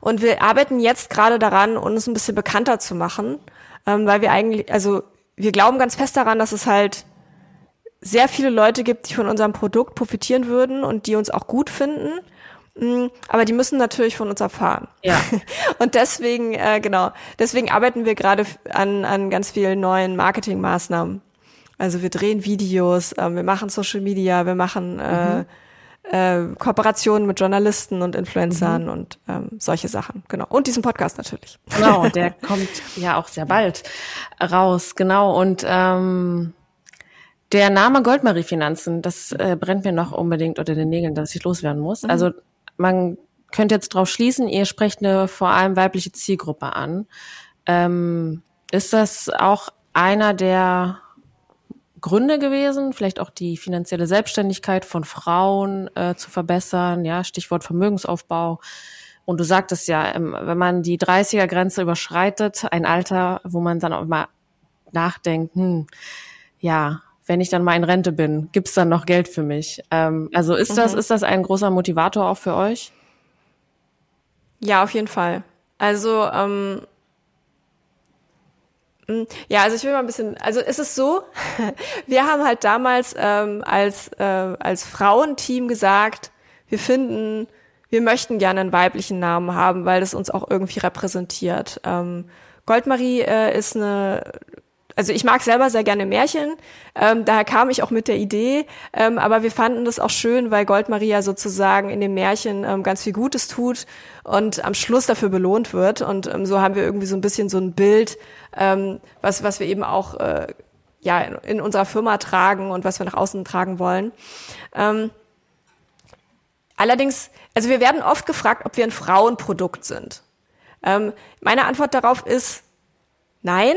Und wir arbeiten jetzt gerade daran, uns ein bisschen bekannter zu machen, ähm, weil wir eigentlich, also wir glauben ganz fest daran, dass es halt sehr viele Leute gibt, die von unserem Produkt profitieren würden und die uns auch gut finden. Mm, aber die müssen natürlich von uns erfahren. Ja. Und deswegen, äh, genau, deswegen arbeiten wir gerade an, an ganz vielen neuen Marketingmaßnahmen. Also wir drehen Videos, äh, wir machen Social Media, wir machen äh, mhm. äh, Kooperationen mit Journalisten und Influencern mhm. und ähm, solche Sachen. Genau. Und diesen Podcast natürlich. Genau, der kommt ja auch sehr bald raus. Genau. Und ähm, der Name Goldmarie Finanzen, das äh, brennt mir noch unbedingt unter den Nägeln, dass ich loswerden muss. Mhm. Also man könnte jetzt drauf schließen, ihr sprecht eine vor allem weibliche Zielgruppe an. Ähm, ist das auch einer der Gründe gewesen, vielleicht auch die finanzielle Selbstständigkeit von Frauen äh, zu verbessern, ja, Stichwort Vermögensaufbau. Und du sagtest ja, ähm, wenn man die 30er-Grenze überschreitet, ein Alter, wo man dann auch mal nachdenkt, hm, ja, wenn ich dann mal in Rente bin, gibt's dann noch Geld für mich? Ähm, also ist mhm. das, ist das ein großer Motivator auch für euch? Ja, auf jeden Fall. Also ähm, hm, ja, also ich will mal ein bisschen, also es ist so, wir haben halt damals ähm, als, äh, als Frauenteam gesagt, wir finden, wir möchten gerne einen weiblichen Namen haben, weil das uns auch irgendwie repräsentiert. Ähm, Goldmarie äh, ist eine also ich mag selber sehr gerne Märchen, ähm, daher kam ich auch mit der Idee, ähm, aber wir fanden das auch schön, weil Goldmaria sozusagen in dem Märchen ähm, ganz viel Gutes tut und am Schluss dafür belohnt wird und ähm, so haben wir irgendwie so ein bisschen so ein Bild, ähm, was, was wir eben auch äh, ja, in, in unserer Firma tragen und was wir nach außen tragen wollen. Ähm, allerdings, also wir werden oft gefragt, ob wir ein Frauenprodukt sind. Ähm, meine Antwort darauf ist nein,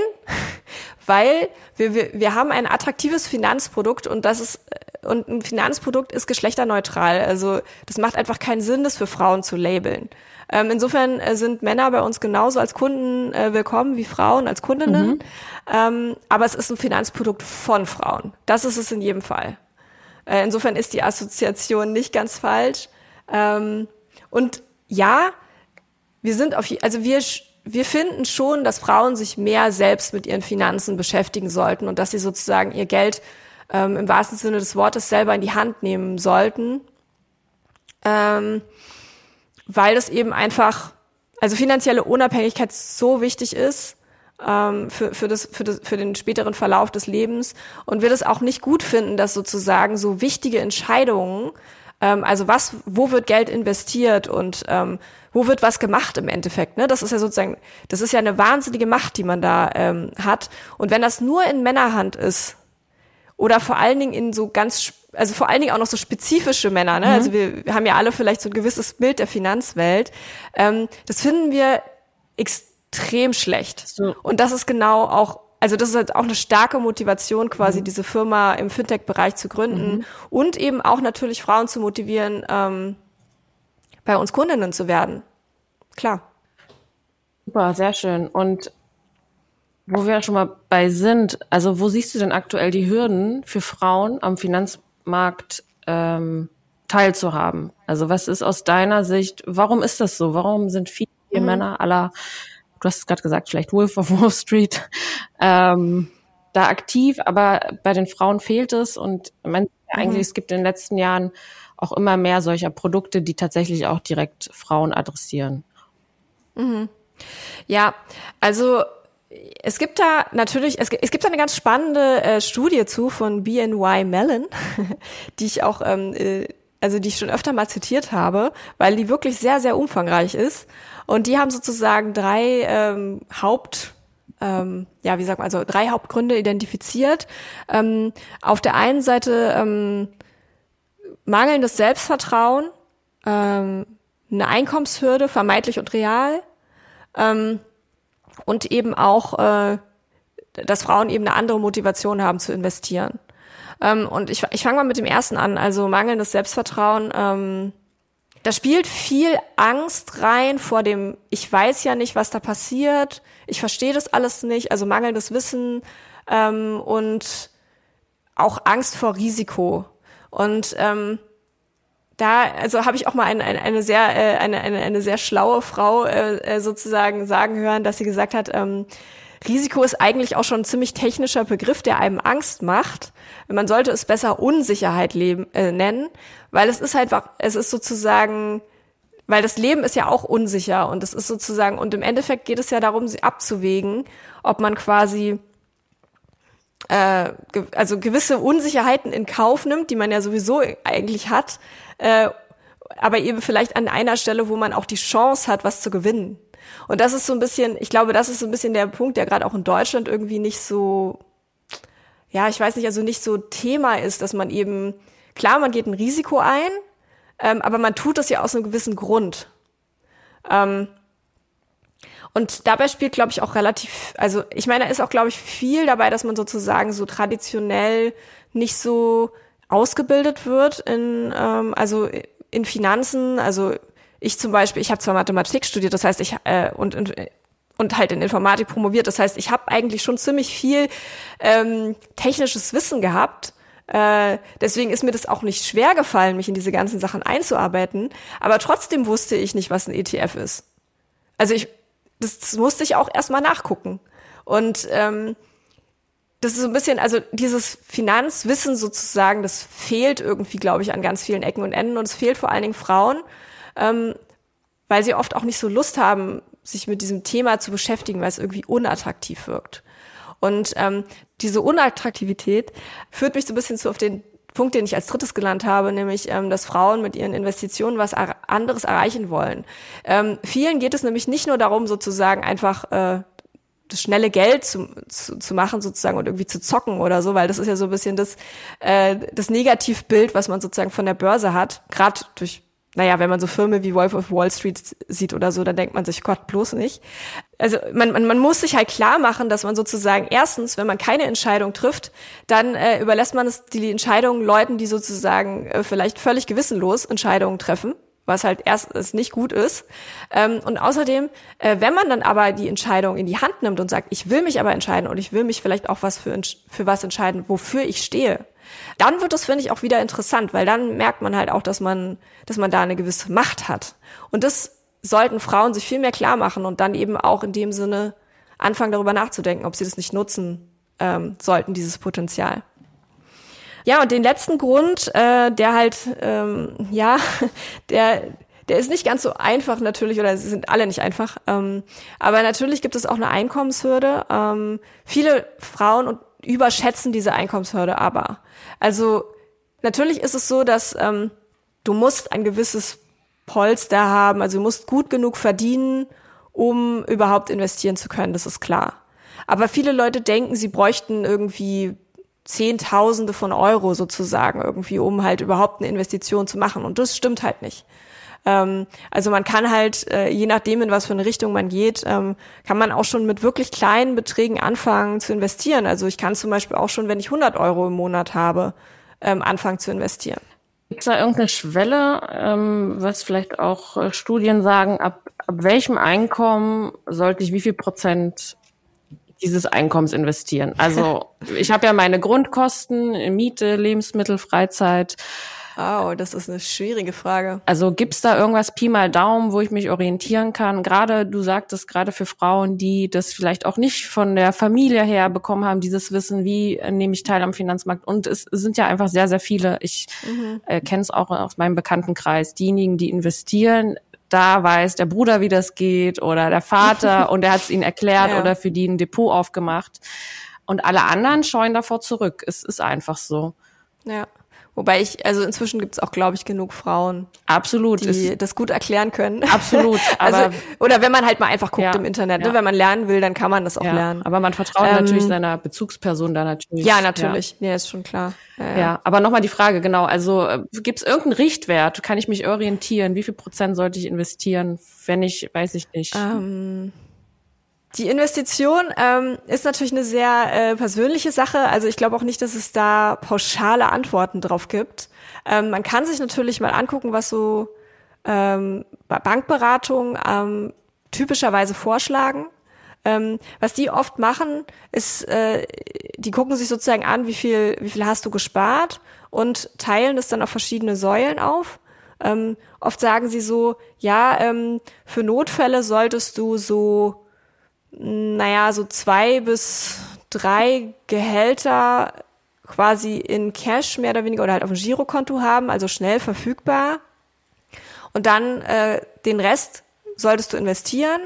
weil wir, wir, wir haben ein attraktives Finanzprodukt und das ist und ein Finanzprodukt ist geschlechterneutral. Also das macht einfach keinen Sinn, das für Frauen zu labeln. Ähm, insofern äh, sind Männer bei uns genauso als Kunden äh, willkommen wie Frauen als Kundinnen. Mhm. Ähm, aber es ist ein Finanzprodukt von Frauen. Das ist es in jedem Fall. Äh, insofern ist die Assoziation nicht ganz falsch. Ähm, und ja, wir sind auf, also wir wir finden schon, dass Frauen sich mehr selbst mit ihren Finanzen beschäftigen sollten und dass sie sozusagen ihr Geld ähm, im wahrsten Sinne des Wortes selber in die Hand nehmen sollten, ähm, weil das eben einfach, also finanzielle Unabhängigkeit so wichtig ist ähm, für, für, das, für, das, für den späteren Verlauf des Lebens. Und wir das auch nicht gut finden, dass sozusagen so wichtige Entscheidungen, ähm, also was, wo wird Geld investiert und ähm, wo wird was gemacht im Endeffekt. Ne? Das ist ja sozusagen, das ist ja eine wahnsinnige Macht, die man da ähm, hat. Und wenn das nur in Männerhand ist, oder vor allen Dingen in so ganz, also vor allen Dingen auch noch so spezifische Männer, ne? Mhm. Also wir, wir haben ja alle vielleicht so ein gewisses Bild der Finanzwelt. Ähm, das finden wir extrem schlecht. So. Und das ist genau auch also das ist halt auch eine starke Motivation, quasi mhm. diese Firma im Fintech-Bereich zu gründen mhm. und eben auch natürlich Frauen zu motivieren, ähm, bei uns Kundinnen zu werden. Klar. Super, sehr schön. Und wo wir schon mal bei sind, also wo siehst du denn aktuell die Hürden für Frauen am Finanzmarkt ähm, teilzuhaben. Also was ist aus deiner Sicht, warum ist das so? Warum sind viele mhm. Männer aller, du hast es gerade gesagt, vielleicht Wolf of Wall Street, ähm, da aktiv, aber bei den Frauen fehlt es und man, mhm. eigentlich es gibt in den letzten Jahren auch immer mehr solcher Produkte, die tatsächlich auch direkt Frauen adressieren. Mhm. Ja, also es gibt da natürlich, es, es gibt da eine ganz spannende äh, Studie zu von BNY Mellon, die ich auch, ähm, äh, also die ich schon öfter mal zitiert habe, weil die wirklich sehr, sehr umfangreich ist. Und die haben sozusagen drei ähm, Haupt, ähm, ja, wie sagt man, also drei Hauptgründe identifiziert. Ähm, auf der einen Seite ähm, mangelndes Selbstvertrauen, ähm, eine Einkommenshürde, vermeintlich und real, ähm, und eben auch, äh, dass Frauen eben eine andere Motivation haben zu investieren. Ähm, und ich, ich fange mal mit dem ersten an, also mangelndes Selbstvertrauen. Ähm, da spielt viel Angst rein vor dem, ich weiß ja nicht, was da passiert, ich verstehe das alles nicht, also mangelndes Wissen ähm, und auch Angst vor Risiko. Und ähm, da, also habe ich auch mal eine, eine, eine sehr äh, eine, eine, eine sehr schlaue Frau äh, äh, sozusagen sagen hören, dass sie gesagt hat, ähm, Risiko ist eigentlich auch schon ein ziemlich technischer Begriff, der einem Angst macht. Man sollte es besser Unsicherheit leben, äh, nennen, weil es ist einfach, es ist sozusagen, weil das Leben ist ja auch unsicher und es ist sozusagen, und im Endeffekt geht es ja darum, sie abzuwägen, ob man quasi äh, also gewisse Unsicherheiten in Kauf nimmt, die man ja sowieso eigentlich hat, äh, aber eben vielleicht an einer Stelle, wo man auch die Chance hat, was zu gewinnen. Und das ist so ein bisschen, ich glaube, das ist so ein bisschen der Punkt, der gerade auch in Deutschland irgendwie nicht so, ja, ich weiß nicht, also nicht so Thema ist, dass man eben, klar, man geht ein Risiko ein, ähm, aber man tut das ja aus einem gewissen Grund. Ähm, und dabei spielt, glaube ich, auch relativ, also ich meine, da ist auch, glaube ich, viel dabei, dass man sozusagen so traditionell nicht so ausgebildet wird in, ähm, also in Finanzen. Also ich zum Beispiel, ich habe zwar Mathematik studiert, das heißt, ich äh, und, und und halt in Informatik promoviert. Das heißt, ich habe eigentlich schon ziemlich viel ähm, technisches Wissen gehabt. Äh, deswegen ist mir das auch nicht schwer gefallen, mich in diese ganzen Sachen einzuarbeiten. Aber trotzdem wusste ich nicht, was ein ETF ist. Also ich, das, das musste ich auch erstmal nachgucken. Und ähm, das ist so ein bisschen, also dieses Finanzwissen sozusagen, das fehlt irgendwie, glaube ich, an ganz vielen Ecken und Enden. Und es fehlt vor allen Dingen Frauen, ähm, weil sie oft auch nicht so Lust haben, sich mit diesem Thema zu beschäftigen, weil es irgendwie unattraktiv wirkt. Und ähm, diese Unattraktivität führt mich so ein bisschen zu auf den Punkt, den ich als drittes genannt habe, nämlich, ähm, dass Frauen mit ihren Investitionen was anderes erreichen wollen. Ähm, vielen geht es nämlich nicht nur darum, sozusagen einfach äh, das schnelle Geld zu, zu, zu machen sozusagen und irgendwie zu zocken oder so, weil das ist ja so ein bisschen das, äh, das Negativbild, was man sozusagen von der Börse hat, gerade durch naja, wenn man so Firmen wie Wolf of Wall Street sieht oder so, dann denkt man sich, Gott, bloß nicht. Also man, man, man muss sich halt klar machen, dass man sozusagen erstens, wenn man keine Entscheidung trifft, dann äh, überlässt man es die Entscheidungen Leuten, die sozusagen äh, vielleicht völlig gewissenlos Entscheidungen treffen was halt erstens nicht gut ist. Ähm, und außerdem, äh, wenn man dann aber die Entscheidung in die Hand nimmt und sagt, ich will mich aber entscheiden und ich will mich vielleicht auch was für, für was entscheiden, wofür ich stehe, dann wird das, finde ich, auch wieder interessant, weil dann merkt man halt auch, dass man, dass man da eine gewisse Macht hat. Und das sollten Frauen sich viel mehr klar machen und dann eben auch in dem Sinne anfangen, darüber nachzudenken, ob sie das nicht nutzen ähm, sollten, dieses Potenzial. Ja, und den letzten Grund, äh, der halt, ähm, ja, der, der ist nicht ganz so einfach natürlich, oder sie sind alle nicht einfach. Ähm, aber natürlich gibt es auch eine Einkommenshürde. Ähm, viele Frauen überschätzen diese Einkommenshürde aber. Also natürlich ist es so, dass ähm, du musst ein gewisses Polster haben, also du musst gut genug verdienen, um überhaupt investieren zu können, das ist klar. Aber viele Leute denken, sie bräuchten irgendwie Zehntausende von Euro sozusagen irgendwie, um halt überhaupt eine Investition zu machen. Und das stimmt halt nicht. Ähm, also man kann halt, äh, je nachdem, in was für eine Richtung man geht, ähm, kann man auch schon mit wirklich kleinen Beträgen anfangen zu investieren. Also ich kann zum Beispiel auch schon, wenn ich 100 Euro im Monat habe, ähm, anfangen zu investieren. Gibt es da irgendeine Schwelle, ähm, was vielleicht auch äh, Studien sagen, ab, ab welchem Einkommen sollte ich wie viel Prozent dieses Einkommens investieren. Also ich habe ja meine Grundkosten, Miete, Lebensmittel, Freizeit, Oh, das ist eine schwierige Frage. Also gibt's da irgendwas Pi mal Daumen, wo ich mich orientieren kann? Gerade, du sagtest gerade für Frauen, die das vielleicht auch nicht von der Familie her bekommen haben, dieses Wissen, wie äh, nehme ich teil am Finanzmarkt. Und es sind ja einfach sehr, sehr viele. Ich mhm. äh, kenne es auch aus meinem Bekanntenkreis. Diejenigen, die investieren, da weiß der Bruder, wie das geht oder der Vater und er hat es ihnen erklärt ja. oder für die ein Depot aufgemacht. Und alle anderen scheuen davor zurück. Es ist einfach so. Ja. Wobei ich, also inzwischen gibt es auch, glaube ich, genug Frauen, absolut, die das gut erklären können. Absolut. also, oder wenn man halt mal einfach guckt ja, im Internet, ne? ja. ne? wenn man lernen will, dann kann man das auch ja, lernen. Aber man vertraut ähm, natürlich seiner Bezugsperson da natürlich. Ja, natürlich. Ja, ist schon klar. Ja, aber nochmal die Frage, genau, also äh, gibt es irgendeinen Richtwert? Kann ich mich orientieren? Wie viel Prozent sollte ich investieren, wenn ich, weiß ich nicht. Ähm die Investition ähm, ist natürlich eine sehr äh, persönliche Sache. Also ich glaube auch nicht, dass es da pauschale Antworten drauf gibt. Ähm, man kann sich natürlich mal angucken, was so ähm, Bankberatungen ähm, typischerweise vorschlagen. Ähm, was die oft machen, ist, äh, die gucken sich sozusagen an, wie viel, wie viel hast du gespart und teilen das dann auf verschiedene Säulen auf. Ähm, oft sagen sie so, ja, ähm, für Notfälle solltest du so naja, so zwei bis drei Gehälter quasi in Cash mehr oder weniger oder halt auf dem Girokonto haben, also schnell verfügbar. Und dann äh, den Rest solltest du investieren.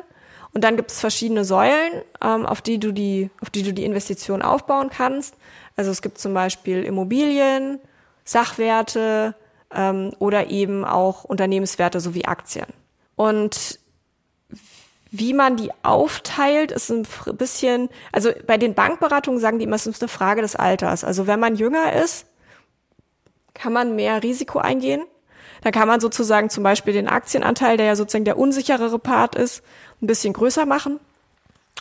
Und dann gibt es verschiedene Säulen, ähm, auf die du die, auf die du die Investition aufbauen kannst. Also es gibt zum Beispiel Immobilien, Sachwerte ähm, oder eben auch Unternehmenswerte sowie Aktien. Und wie man die aufteilt, ist ein bisschen, also bei den Bankberatungen sagen die immer, es ist eine Frage des Alters. Also wenn man jünger ist, kann man mehr Risiko eingehen. Da kann man sozusagen zum Beispiel den Aktienanteil, der ja sozusagen der unsicherere Part ist, ein bisschen größer machen,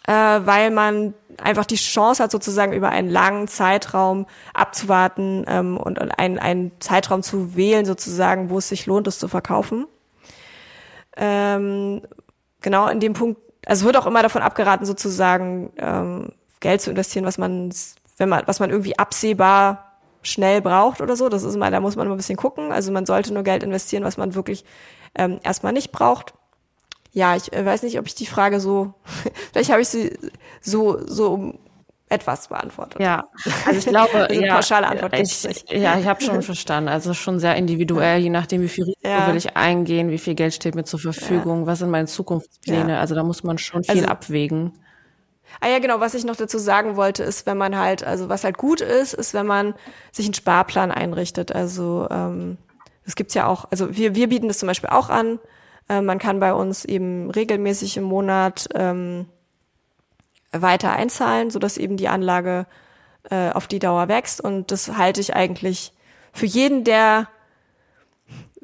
äh, weil man einfach die Chance hat, sozusagen über einen langen Zeitraum abzuwarten ähm, und, und einen, einen Zeitraum zu wählen, sozusagen, wo es sich lohnt, es zu verkaufen. Ähm, genau in dem Punkt, also es wird auch immer davon abgeraten, sozusagen ähm, Geld zu investieren, was man, wenn man, was man irgendwie absehbar schnell braucht oder so. Das ist immer, da muss man immer ein bisschen gucken. Also man sollte nur Geld investieren, was man wirklich ähm, erstmal nicht braucht. Ja, ich äh, weiß nicht, ob ich die Frage so, vielleicht habe ich sie so, so etwas beantwortet. Ja, also ich glaube, also ja, pauschale Antwort ich, nicht. Ja, ich habe schon verstanden. Also schon sehr individuell, je nachdem, wie viel Risiko ja. will ich eingehen, wie viel Geld steht mir zur Verfügung, ja. was sind meine Zukunftspläne. Ja. Also da muss man schon viel also, abwägen. Ah ja, genau, was ich noch dazu sagen wollte, ist, wenn man halt, also was halt gut ist, ist, wenn man sich einen Sparplan einrichtet. Also ähm, das gibt's ja auch, also wir, wir bieten das zum Beispiel auch an. Äh, man kann bei uns eben regelmäßig im Monat ähm, weiter einzahlen, so dass eben die Anlage äh, auf die Dauer wächst. Und das halte ich eigentlich für jeden, der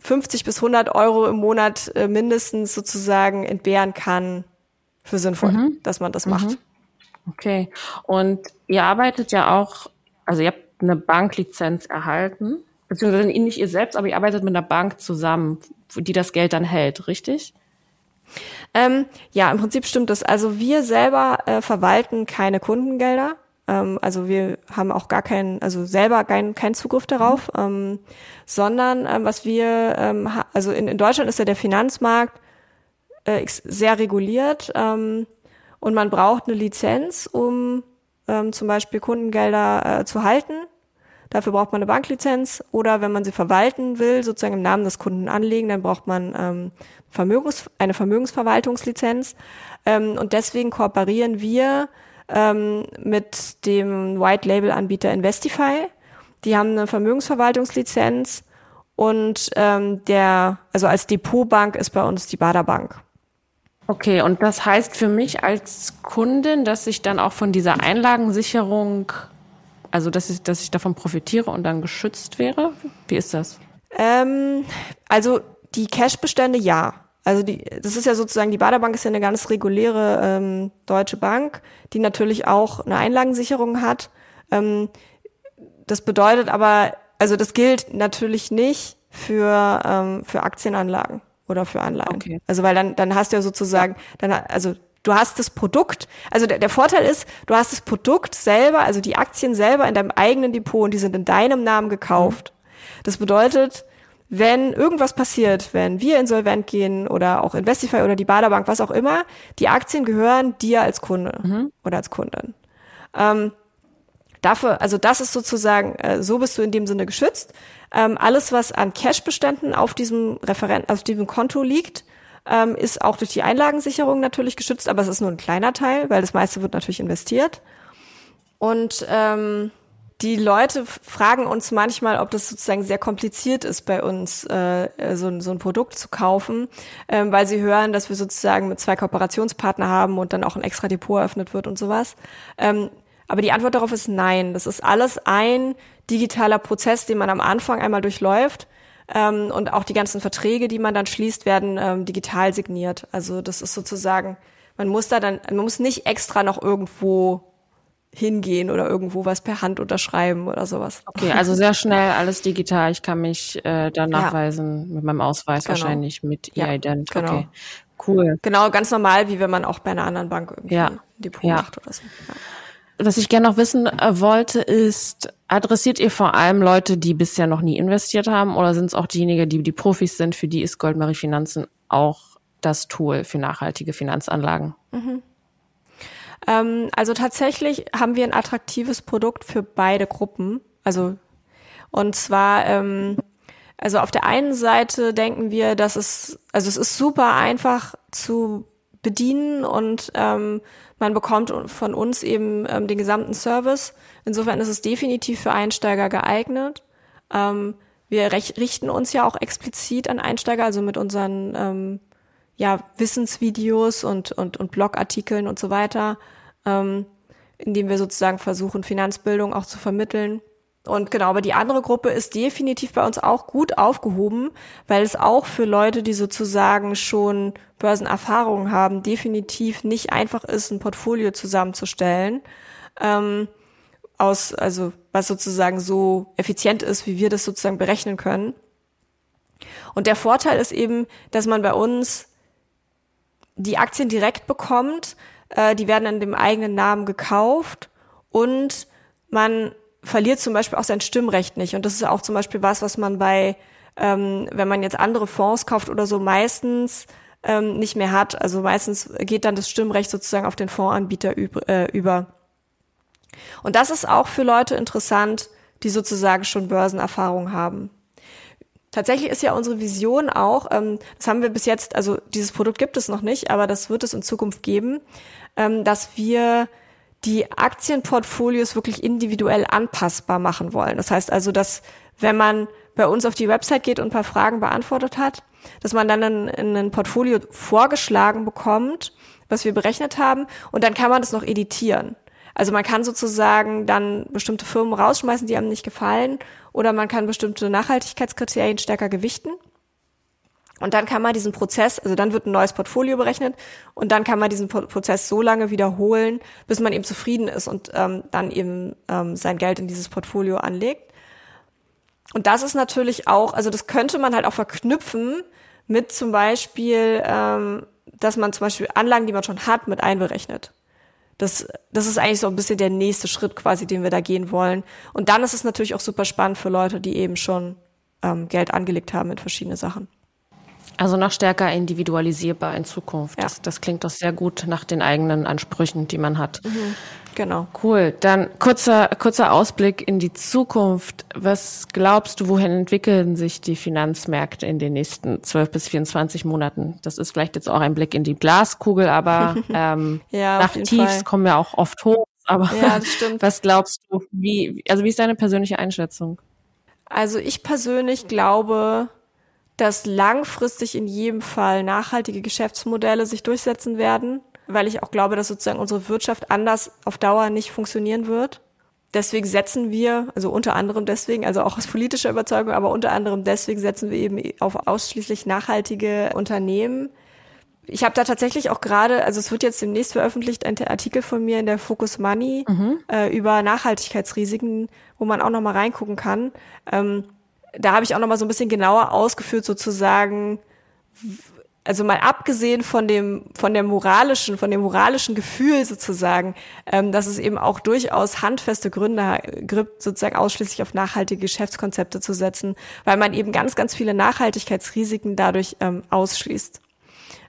50 bis 100 Euro im Monat äh, mindestens sozusagen entbehren kann, für sinnvoll, mhm. dass man das mhm. macht. Okay. Und ihr arbeitet ja auch, also ihr habt eine Banklizenz erhalten, beziehungsweise nicht ihr selbst, aber ihr arbeitet mit einer Bank zusammen, die das Geld dann hält, richtig? Ähm, ja, im Prinzip stimmt das. Also wir selber äh, verwalten keine Kundengelder. Ähm, also wir haben auch gar keinen, also selber keinen keinen Zugriff darauf, mhm. ähm, sondern ähm, was wir, ähm, also in, in Deutschland ist ja der Finanzmarkt äh, sehr reguliert ähm, und man braucht eine Lizenz, um ähm, zum Beispiel Kundengelder äh, zu halten. Dafür braucht man eine Banklizenz oder wenn man sie verwalten will, sozusagen im Namen des Kunden anlegen, dann braucht man ähm, Vermögens, eine Vermögensverwaltungslizenz. Ähm, und deswegen kooperieren wir ähm, mit dem White Label Anbieter Investify. Die haben eine Vermögensverwaltungslizenz und ähm, der, also als Depotbank ist bei uns die Bader Bank. Okay, und das heißt für mich als Kundin, dass ich dann auch von dieser Einlagensicherung also, dass ich, dass ich davon profitiere und dann geschützt wäre? Wie ist das? Ähm, also, die Cash-Bestände ja. Also die, das ist ja sozusagen, die Baderbank ist ja eine ganz reguläre ähm, deutsche Bank, die natürlich auch eine Einlagensicherung hat. Ähm, das bedeutet aber, also das gilt natürlich nicht für, ähm, für Aktienanlagen oder für Anleihen. Okay. Also weil dann, dann hast du ja sozusagen, dann, also Du hast das Produkt, also der, der, Vorteil ist, du hast das Produkt selber, also die Aktien selber in deinem eigenen Depot und die sind in deinem Namen gekauft. Das bedeutet, wenn irgendwas passiert, wenn wir insolvent gehen oder auch Investify oder die Baderbank, was auch immer, die Aktien gehören dir als Kunde mhm. oder als Kundin. Ähm, dafür, also das ist sozusagen, äh, so bist du in dem Sinne geschützt. Ähm, alles, was an Cashbeständen auf diesem Referent, auf diesem Konto liegt, ähm, ist auch durch die Einlagensicherung natürlich geschützt, aber es ist nur ein kleiner Teil, weil das meiste wird natürlich investiert. Und ähm, die Leute fragen uns manchmal, ob das sozusagen sehr kompliziert ist, bei uns äh, so, so ein Produkt zu kaufen, ähm, weil sie hören, dass wir sozusagen mit zwei Kooperationspartner haben und dann auch ein extra Depot eröffnet wird und sowas. Ähm, aber die Antwort darauf ist nein. Das ist alles ein digitaler Prozess, den man am Anfang einmal durchläuft. Ähm, und auch die ganzen Verträge, die man dann schließt, werden ähm, digital signiert. Also das ist sozusagen, man muss da dann, man muss nicht extra noch irgendwo hingehen oder irgendwo was per Hand unterschreiben oder sowas. Okay, also sehr schnell alles digital. Ich kann mich äh, dann nachweisen ja. mit meinem Ausweis genau. wahrscheinlich mit E-Ident. Genau. Okay, cool. Genau, ganz normal, wie wenn man auch bei einer anderen Bank irgendwie ja. ein Depot ja. macht oder so. Ja. Was ich gerne noch wissen äh, wollte, ist, adressiert ihr vor allem Leute, die bisher noch nie investiert haben oder sind es auch diejenigen, die die Profis sind, für die ist Goldmarie Finanzen auch das Tool für nachhaltige Finanzanlagen? Mhm. Ähm, also tatsächlich haben wir ein attraktives Produkt für beide Gruppen. Also und zwar, ähm, also auf der einen Seite denken wir, dass es, also es ist super einfach zu bedienen und ähm, man bekommt von uns eben ähm, den gesamten Service. Insofern ist es definitiv für Einsteiger geeignet. Ähm, wir richten uns ja auch explizit an Einsteiger, also mit unseren ähm, ja, Wissensvideos und, und, und Blogartikeln und so weiter, ähm, indem wir sozusagen versuchen, Finanzbildung auch zu vermitteln. Und genau, aber die andere Gruppe ist definitiv bei uns auch gut aufgehoben, weil es auch für Leute, die sozusagen schon Börsenerfahrungen haben, definitiv nicht einfach ist, ein Portfolio zusammenzustellen. Ähm, aus, also was sozusagen so effizient ist, wie wir das sozusagen berechnen können. Und der Vorteil ist eben, dass man bei uns die Aktien direkt bekommt, äh, die werden in dem eigenen Namen gekauft und man verliert zum Beispiel auch sein Stimmrecht nicht. Und das ist auch zum Beispiel was, was man bei, ähm, wenn man jetzt andere Fonds kauft oder so, meistens ähm, nicht mehr hat. Also meistens geht dann das Stimmrecht sozusagen auf den Fondsanbieter äh, über. Und das ist auch für Leute interessant, die sozusagen schon Börsenerfahrung haben. Tatsächlich ist ja unsere Vision auch, ähm, das haben wir bis jetzt, also dieses Produkt gibt es noch nicht, aber das wird es in Zukunft geben, ähm, dass wir die Aktienportfolios wirklich individuell anpassbar machen wollen. Das heißt also, dass wenn man bei uns auf die Website geht und ein paar Fragen beantwortet hat, dass man dann ein, ein Portfolio vorgeschlagen bekommt, was wir berechnet haben, und dann kann man das noch editieren. Also man kann sozusagen dann bestimmte Firmen rausschmeißen, die einem nicht gefallen, oder man kann bestimmte Nachhaltigkeitskriterien stärker gewichten. Und dann kann man diesen Prozess, also dann wird ein neues Portfolio berechnet und dann kann man diesen Prozess so lange wiederholen, bis man eben zufrieden ist und ähm, dann eben ähm, sein Geld in dieses Portfolio anlegt. Und das ist natürlich auch, also das könnte man halt auch verknüpfen mit zum Beispiel, ähm, dass man zum Beispiel Anlagen, die man schon hat, mit einberechnet. Das, das ist eigentlich so ein bisschen der nächste Schritt quasi, den wir da gehen wollen. Und dann ist es natürlich auch super spannend für Leute, die eben schon ähm, Geld angelegt haben in verschiedene Sachen. Also noch stärker individualisierbar in Zukunft. Ja. Das, das klingt doch sehr gut nach den eigenen Ansprüchen, die man hat. Mhm. Genau. Cool. Dann kurzer, kurzer Ausblick in die Zukunft. Was glaubst du, wohin entwickeln sich die Finanzmärkte in den nächsten 12 bis 24 Monaten? Das ist vielleicht jetzt auch ein Blick in die Glaskugel, aber ähm, ja, nach Tiefs Fall. kommen wir auch oft hoch. Aber ja, das stimmt. was glaubst du, wie, also wie ist deine persönliche Einschätzung? Also ich persönlich glaube, dass langfristig in jedem Fall nachhaltige Geschäftsmodelle sich durchsetzen werden, weil ich auch glaube, dass sozusagen unsere Wirtschaft anders auf Dauer nicht funktionieren wird. Deswegen setzen wir, also unter anderem deswegen, also auch aus politischer Überzeugung, aber unter anderem deswegen setzen wir eben auf ausschließlich nachhaltige Unternehmen. Ich habe da tatsächlich auch gerade, also es wird jetzt demnächst veröffentlicht, ein Artikel von mir in der Focus Money mhm. äh, über Nachhaltigkeitsrisiken, wo man auch nochmal reingucken kann. Ähm, da habe ich auch noch mal so ein bisschen genauer ausgeführt, sozusagen, also mal abgesehen von dem, von der moralischen, von dem moralischen Gefühl sozusagen, ähm, dass es eben auch durchaus handfeste Gründe gibt, sozusagen ausschließlich auf nachhaltige Geschäftskonzepte zu setzen, weil man eben ganz, ganz viele Nachhaltigkeitsrisiken dadurch ähm, ausschließt.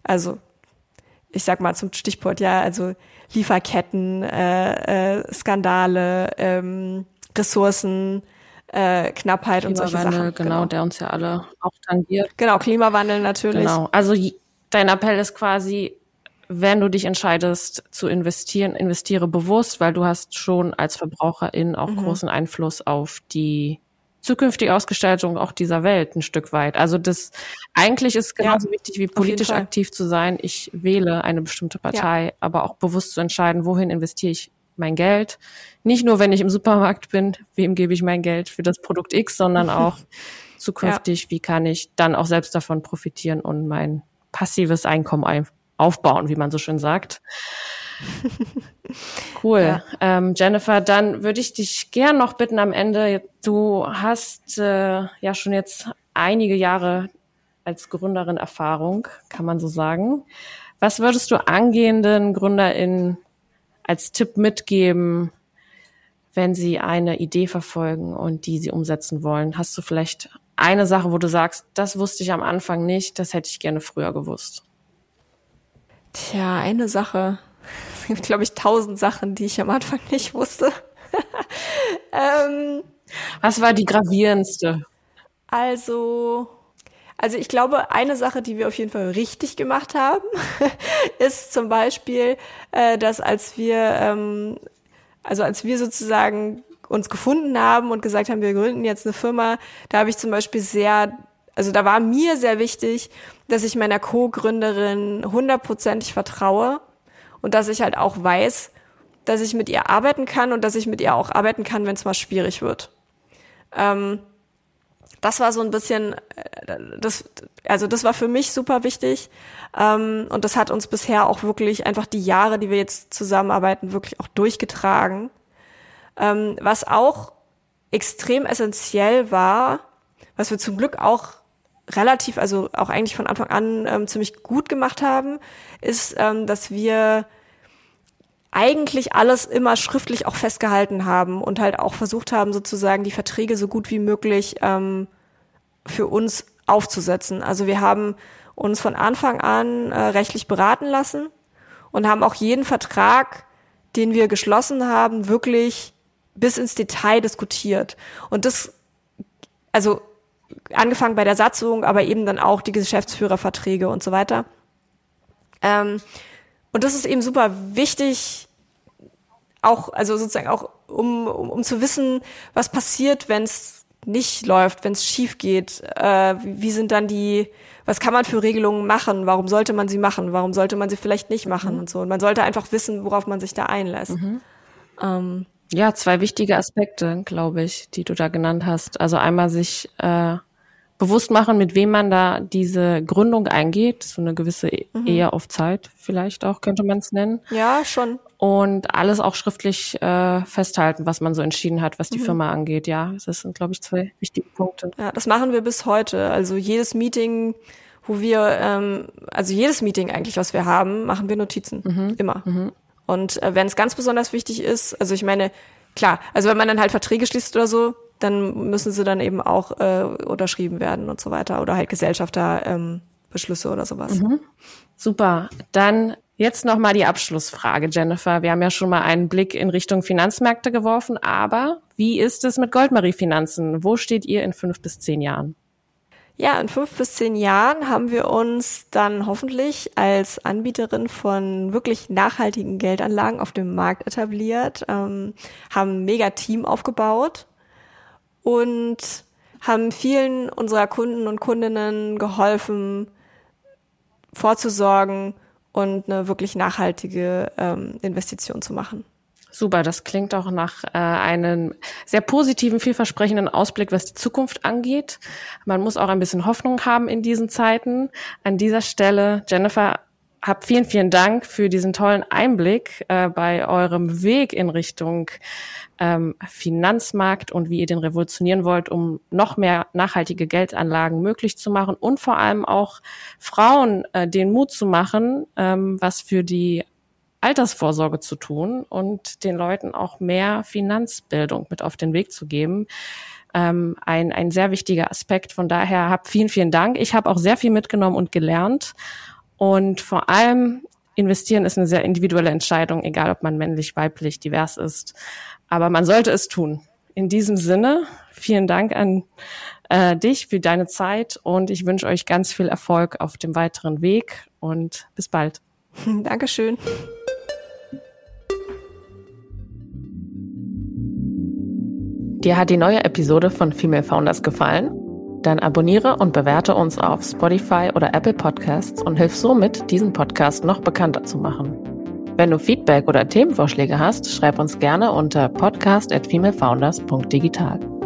Also, ich sag mal zum Stichwort, ja, also Lieferketten, äh, äh, Skandale, ähm, Ressourcen, äh, Knappheit und solche Sachen. Genau, genau, der uns ja alle auch tangiert. Genau, Klimawandel natürlich. Genau. Also dein Appell ist quasi, wenn du dich entscheidest zu investieren, investiere bewusst, weil du hast schon als Verbraucherin auch mhm. großen Einfluss auf die zukünftige Ausgestaltung auch dieser Welt ein Stück weit. Also das eigentlich ist genauso ja, wichtig wie politisch aktiv zu sein. Ich wähle eine bestimmte Partei, ja. aber auch bewusst zu entscheiden, wohin investiere ich mein Geld. Nicht nur, wenn ich im Supermarkt bin, wem gebe ich mein Geld für das Produkt X, sondern auch zukünftig, ja. wie kann ich dann auch selbst davon profitieren und mein passives Einkommen aufbauen, wie man so schön sagt. Cool. Ja. Ähm, Jennifer, dann würde ich dich gern noch bitten am Ende. Du hast äh, ja schon jetzt einige Jahre als Gründerin Erfahrung, kann man so sagen. Was würdest du angehenden GründerInnen als Tipp mitgeben, wenn sie eine Idee verfolgen und die sie umsetzen wollen? Hast du vielleicht eine Sache, wo du sagst, das wusste ich am Anfang nicht, das hätte ich gerne früher gewusst? Tja, eine Sache. Es gibt, glaube ich, tausend Sachen, die ich am Anfang nicht wusste. ähm, Was war die gravierendste? Also, also ich glaube, eine Sache, die wir auf jeden Fall richtig gemacht haben, ist zum Beispiel, äh, dass als wir, ähm, also als wir sozusagen uns gefunden haben und gesagt haben, wir gründen jetzt eine Firma, da habe ich zum Beispiel sehr, also da war mir sehr wichtig, dass ich meiner Co-Gründerin hundertprozentig vertraue und dass ich halt auch weiß, dass ich mit ihr arbeiten kann und dass ich mit ihr auch arbeiten kann, wenn es mal schwierig wird. Ähm, das war so ein bisschen, äh, das, also das war für mich super wichtig. Ähm, und das hat uns bisher auch wirklich einfach die Jahre, die wir jetzt zusammenarbeiten, wirklich auch durchgetragen. Ähm, was auch extrem essentiell war, was wir zum Glück auch relativ, also auch eigentlich von Anfang an ähm, ziemlich gut gemacht haben, ist, ähm, dass wir eigentlich alles immer schriftlich auch festgehalten haben und halt auch versucht haben, sozusagen die Verträge so gut wie möglich ähm, für uns aufzusetzen. Also wir haben uns von Anfang an äh, rechtlich beraten lassen und haben auch jeden Vertrag, den wir geschlossen haben, wirklich bis ins Detail diskutiert. Und das, also angefangen bei der Satzung, aber eben dann auch die Geschäftsführerverträge und so weiter. Ähm, und das ist eben super wichtig, auch, also sozusagen auch, um, um, um zu wissen, was passiert, wenn es nicht läuft, wenn es schief geht. Äh, wie sind dann die, was kann man für Regelungen machen? Warum sollte man sie machen? Warum sollte man sie vielleicht nicht machen mhm. und so? Und man sollte einfach wissen, worauf man sich da einlässt. Mhm. Ähm, ja, zwei wichtige Aspekte, glaube ich, die du da genannt hast. Also einmal sich äh, bewusst machen, mit wem man da diese Gründung eingeht, so eine gewisse mhm. Ehe auf Zeit vielleicht auch, könnte man es nennen. Ja, schon. Und alles auch schriftlich äh, festhalten, was man so entschieden hat, was die mhm. Firma angeht. Ja, das sind, glaube ich, zwei wichtige Punkte. Ja, das machen wir bis heute. Also jedes Meeting, wo wir, ähm, also jedes Meeting eigentlich, was wir haben, machen wir Notizen. Mhm. Immer. Mhm. Und äh, wenn es ganz besonders wichtig ist, also ich meine, klar, also wenn man dann halt Verträge schließt oder so, dann müssen sie dann eben auch äh, unterschrieben werden und so weiter oder halt Gesellschafterbeschlüsse ähm, oder sowas. Mhm. Super. Dann jetzt noch mal die Abschlussfrage, Jennifer. Wir haben ja schon mal einen Blick in Richtung Finanzmärkte geworfen, aber wie ist es mit Goldmarie Finanzen? Wo steht ihr in fünf bis zehn Jahren? Ja, in fünf bis zehn Jahren haben wir uns dann hoffentlich als Anbieterin von wirklich nachhaltigen Geldanlagen auf dem Markt etabliert, ähm, haben ein mega Team aufgebaut und haben vielen unserer Kunden und Kundinnen geholfen, vorzusorgen und eine wirklich nachhaltige ähm, Investition zu machen. Super, das klingt auch nach äh, einem sehr positiven, vielversprechenden Ausblick, was die Zukunft angeht. Man muss auch ein bisschen Hoffnung haben in diesen Zeiten. An dieser Stelle, Jennifer, hab vielen, vielen Dank für diesen tollen Einblick äh, bei eurem Weg in Richtung ähm, Finanzmarkt und wie ihr den revolutionieren wollt, um noch mehr nachhaltige Geldanlagen möglich zu machen und vor allem auch Frauen äh, den Mut zu machen, ähm, was für die Altersvorsorge zu tun und den Leuten auch mehr Finanzbildung mit auf den Weg zu geben. Ähm, ein, ein sehr wichtiger Aspekt. Von daher hab vielen, vielen Dank. Ich habe auch sehr viel mitgenommen und gelernt. Und vor allem investieren ist eine sehr individuelle Entscheidung, egal ob man männlich, weiblich, divers ist. Aber man sollte es tun. In diesem Sinne, vielen Dank an äh, dich für deine Zeit und ich wünsche euch ganz viel Erfolg auf dem weiteren Weg und bis bald. Dankeschön. Dir hat die neue Episode von Female Founders gefallen? Dann abonniere und bewerte uns auf Spotify oder Apple Podcasts und hilf somit, diesen Podcast noch bekannter zu machen. Wenn du Feedback oder Themenvorschläge hast, schreib uns gerne unter podcast at femalefounders.digital.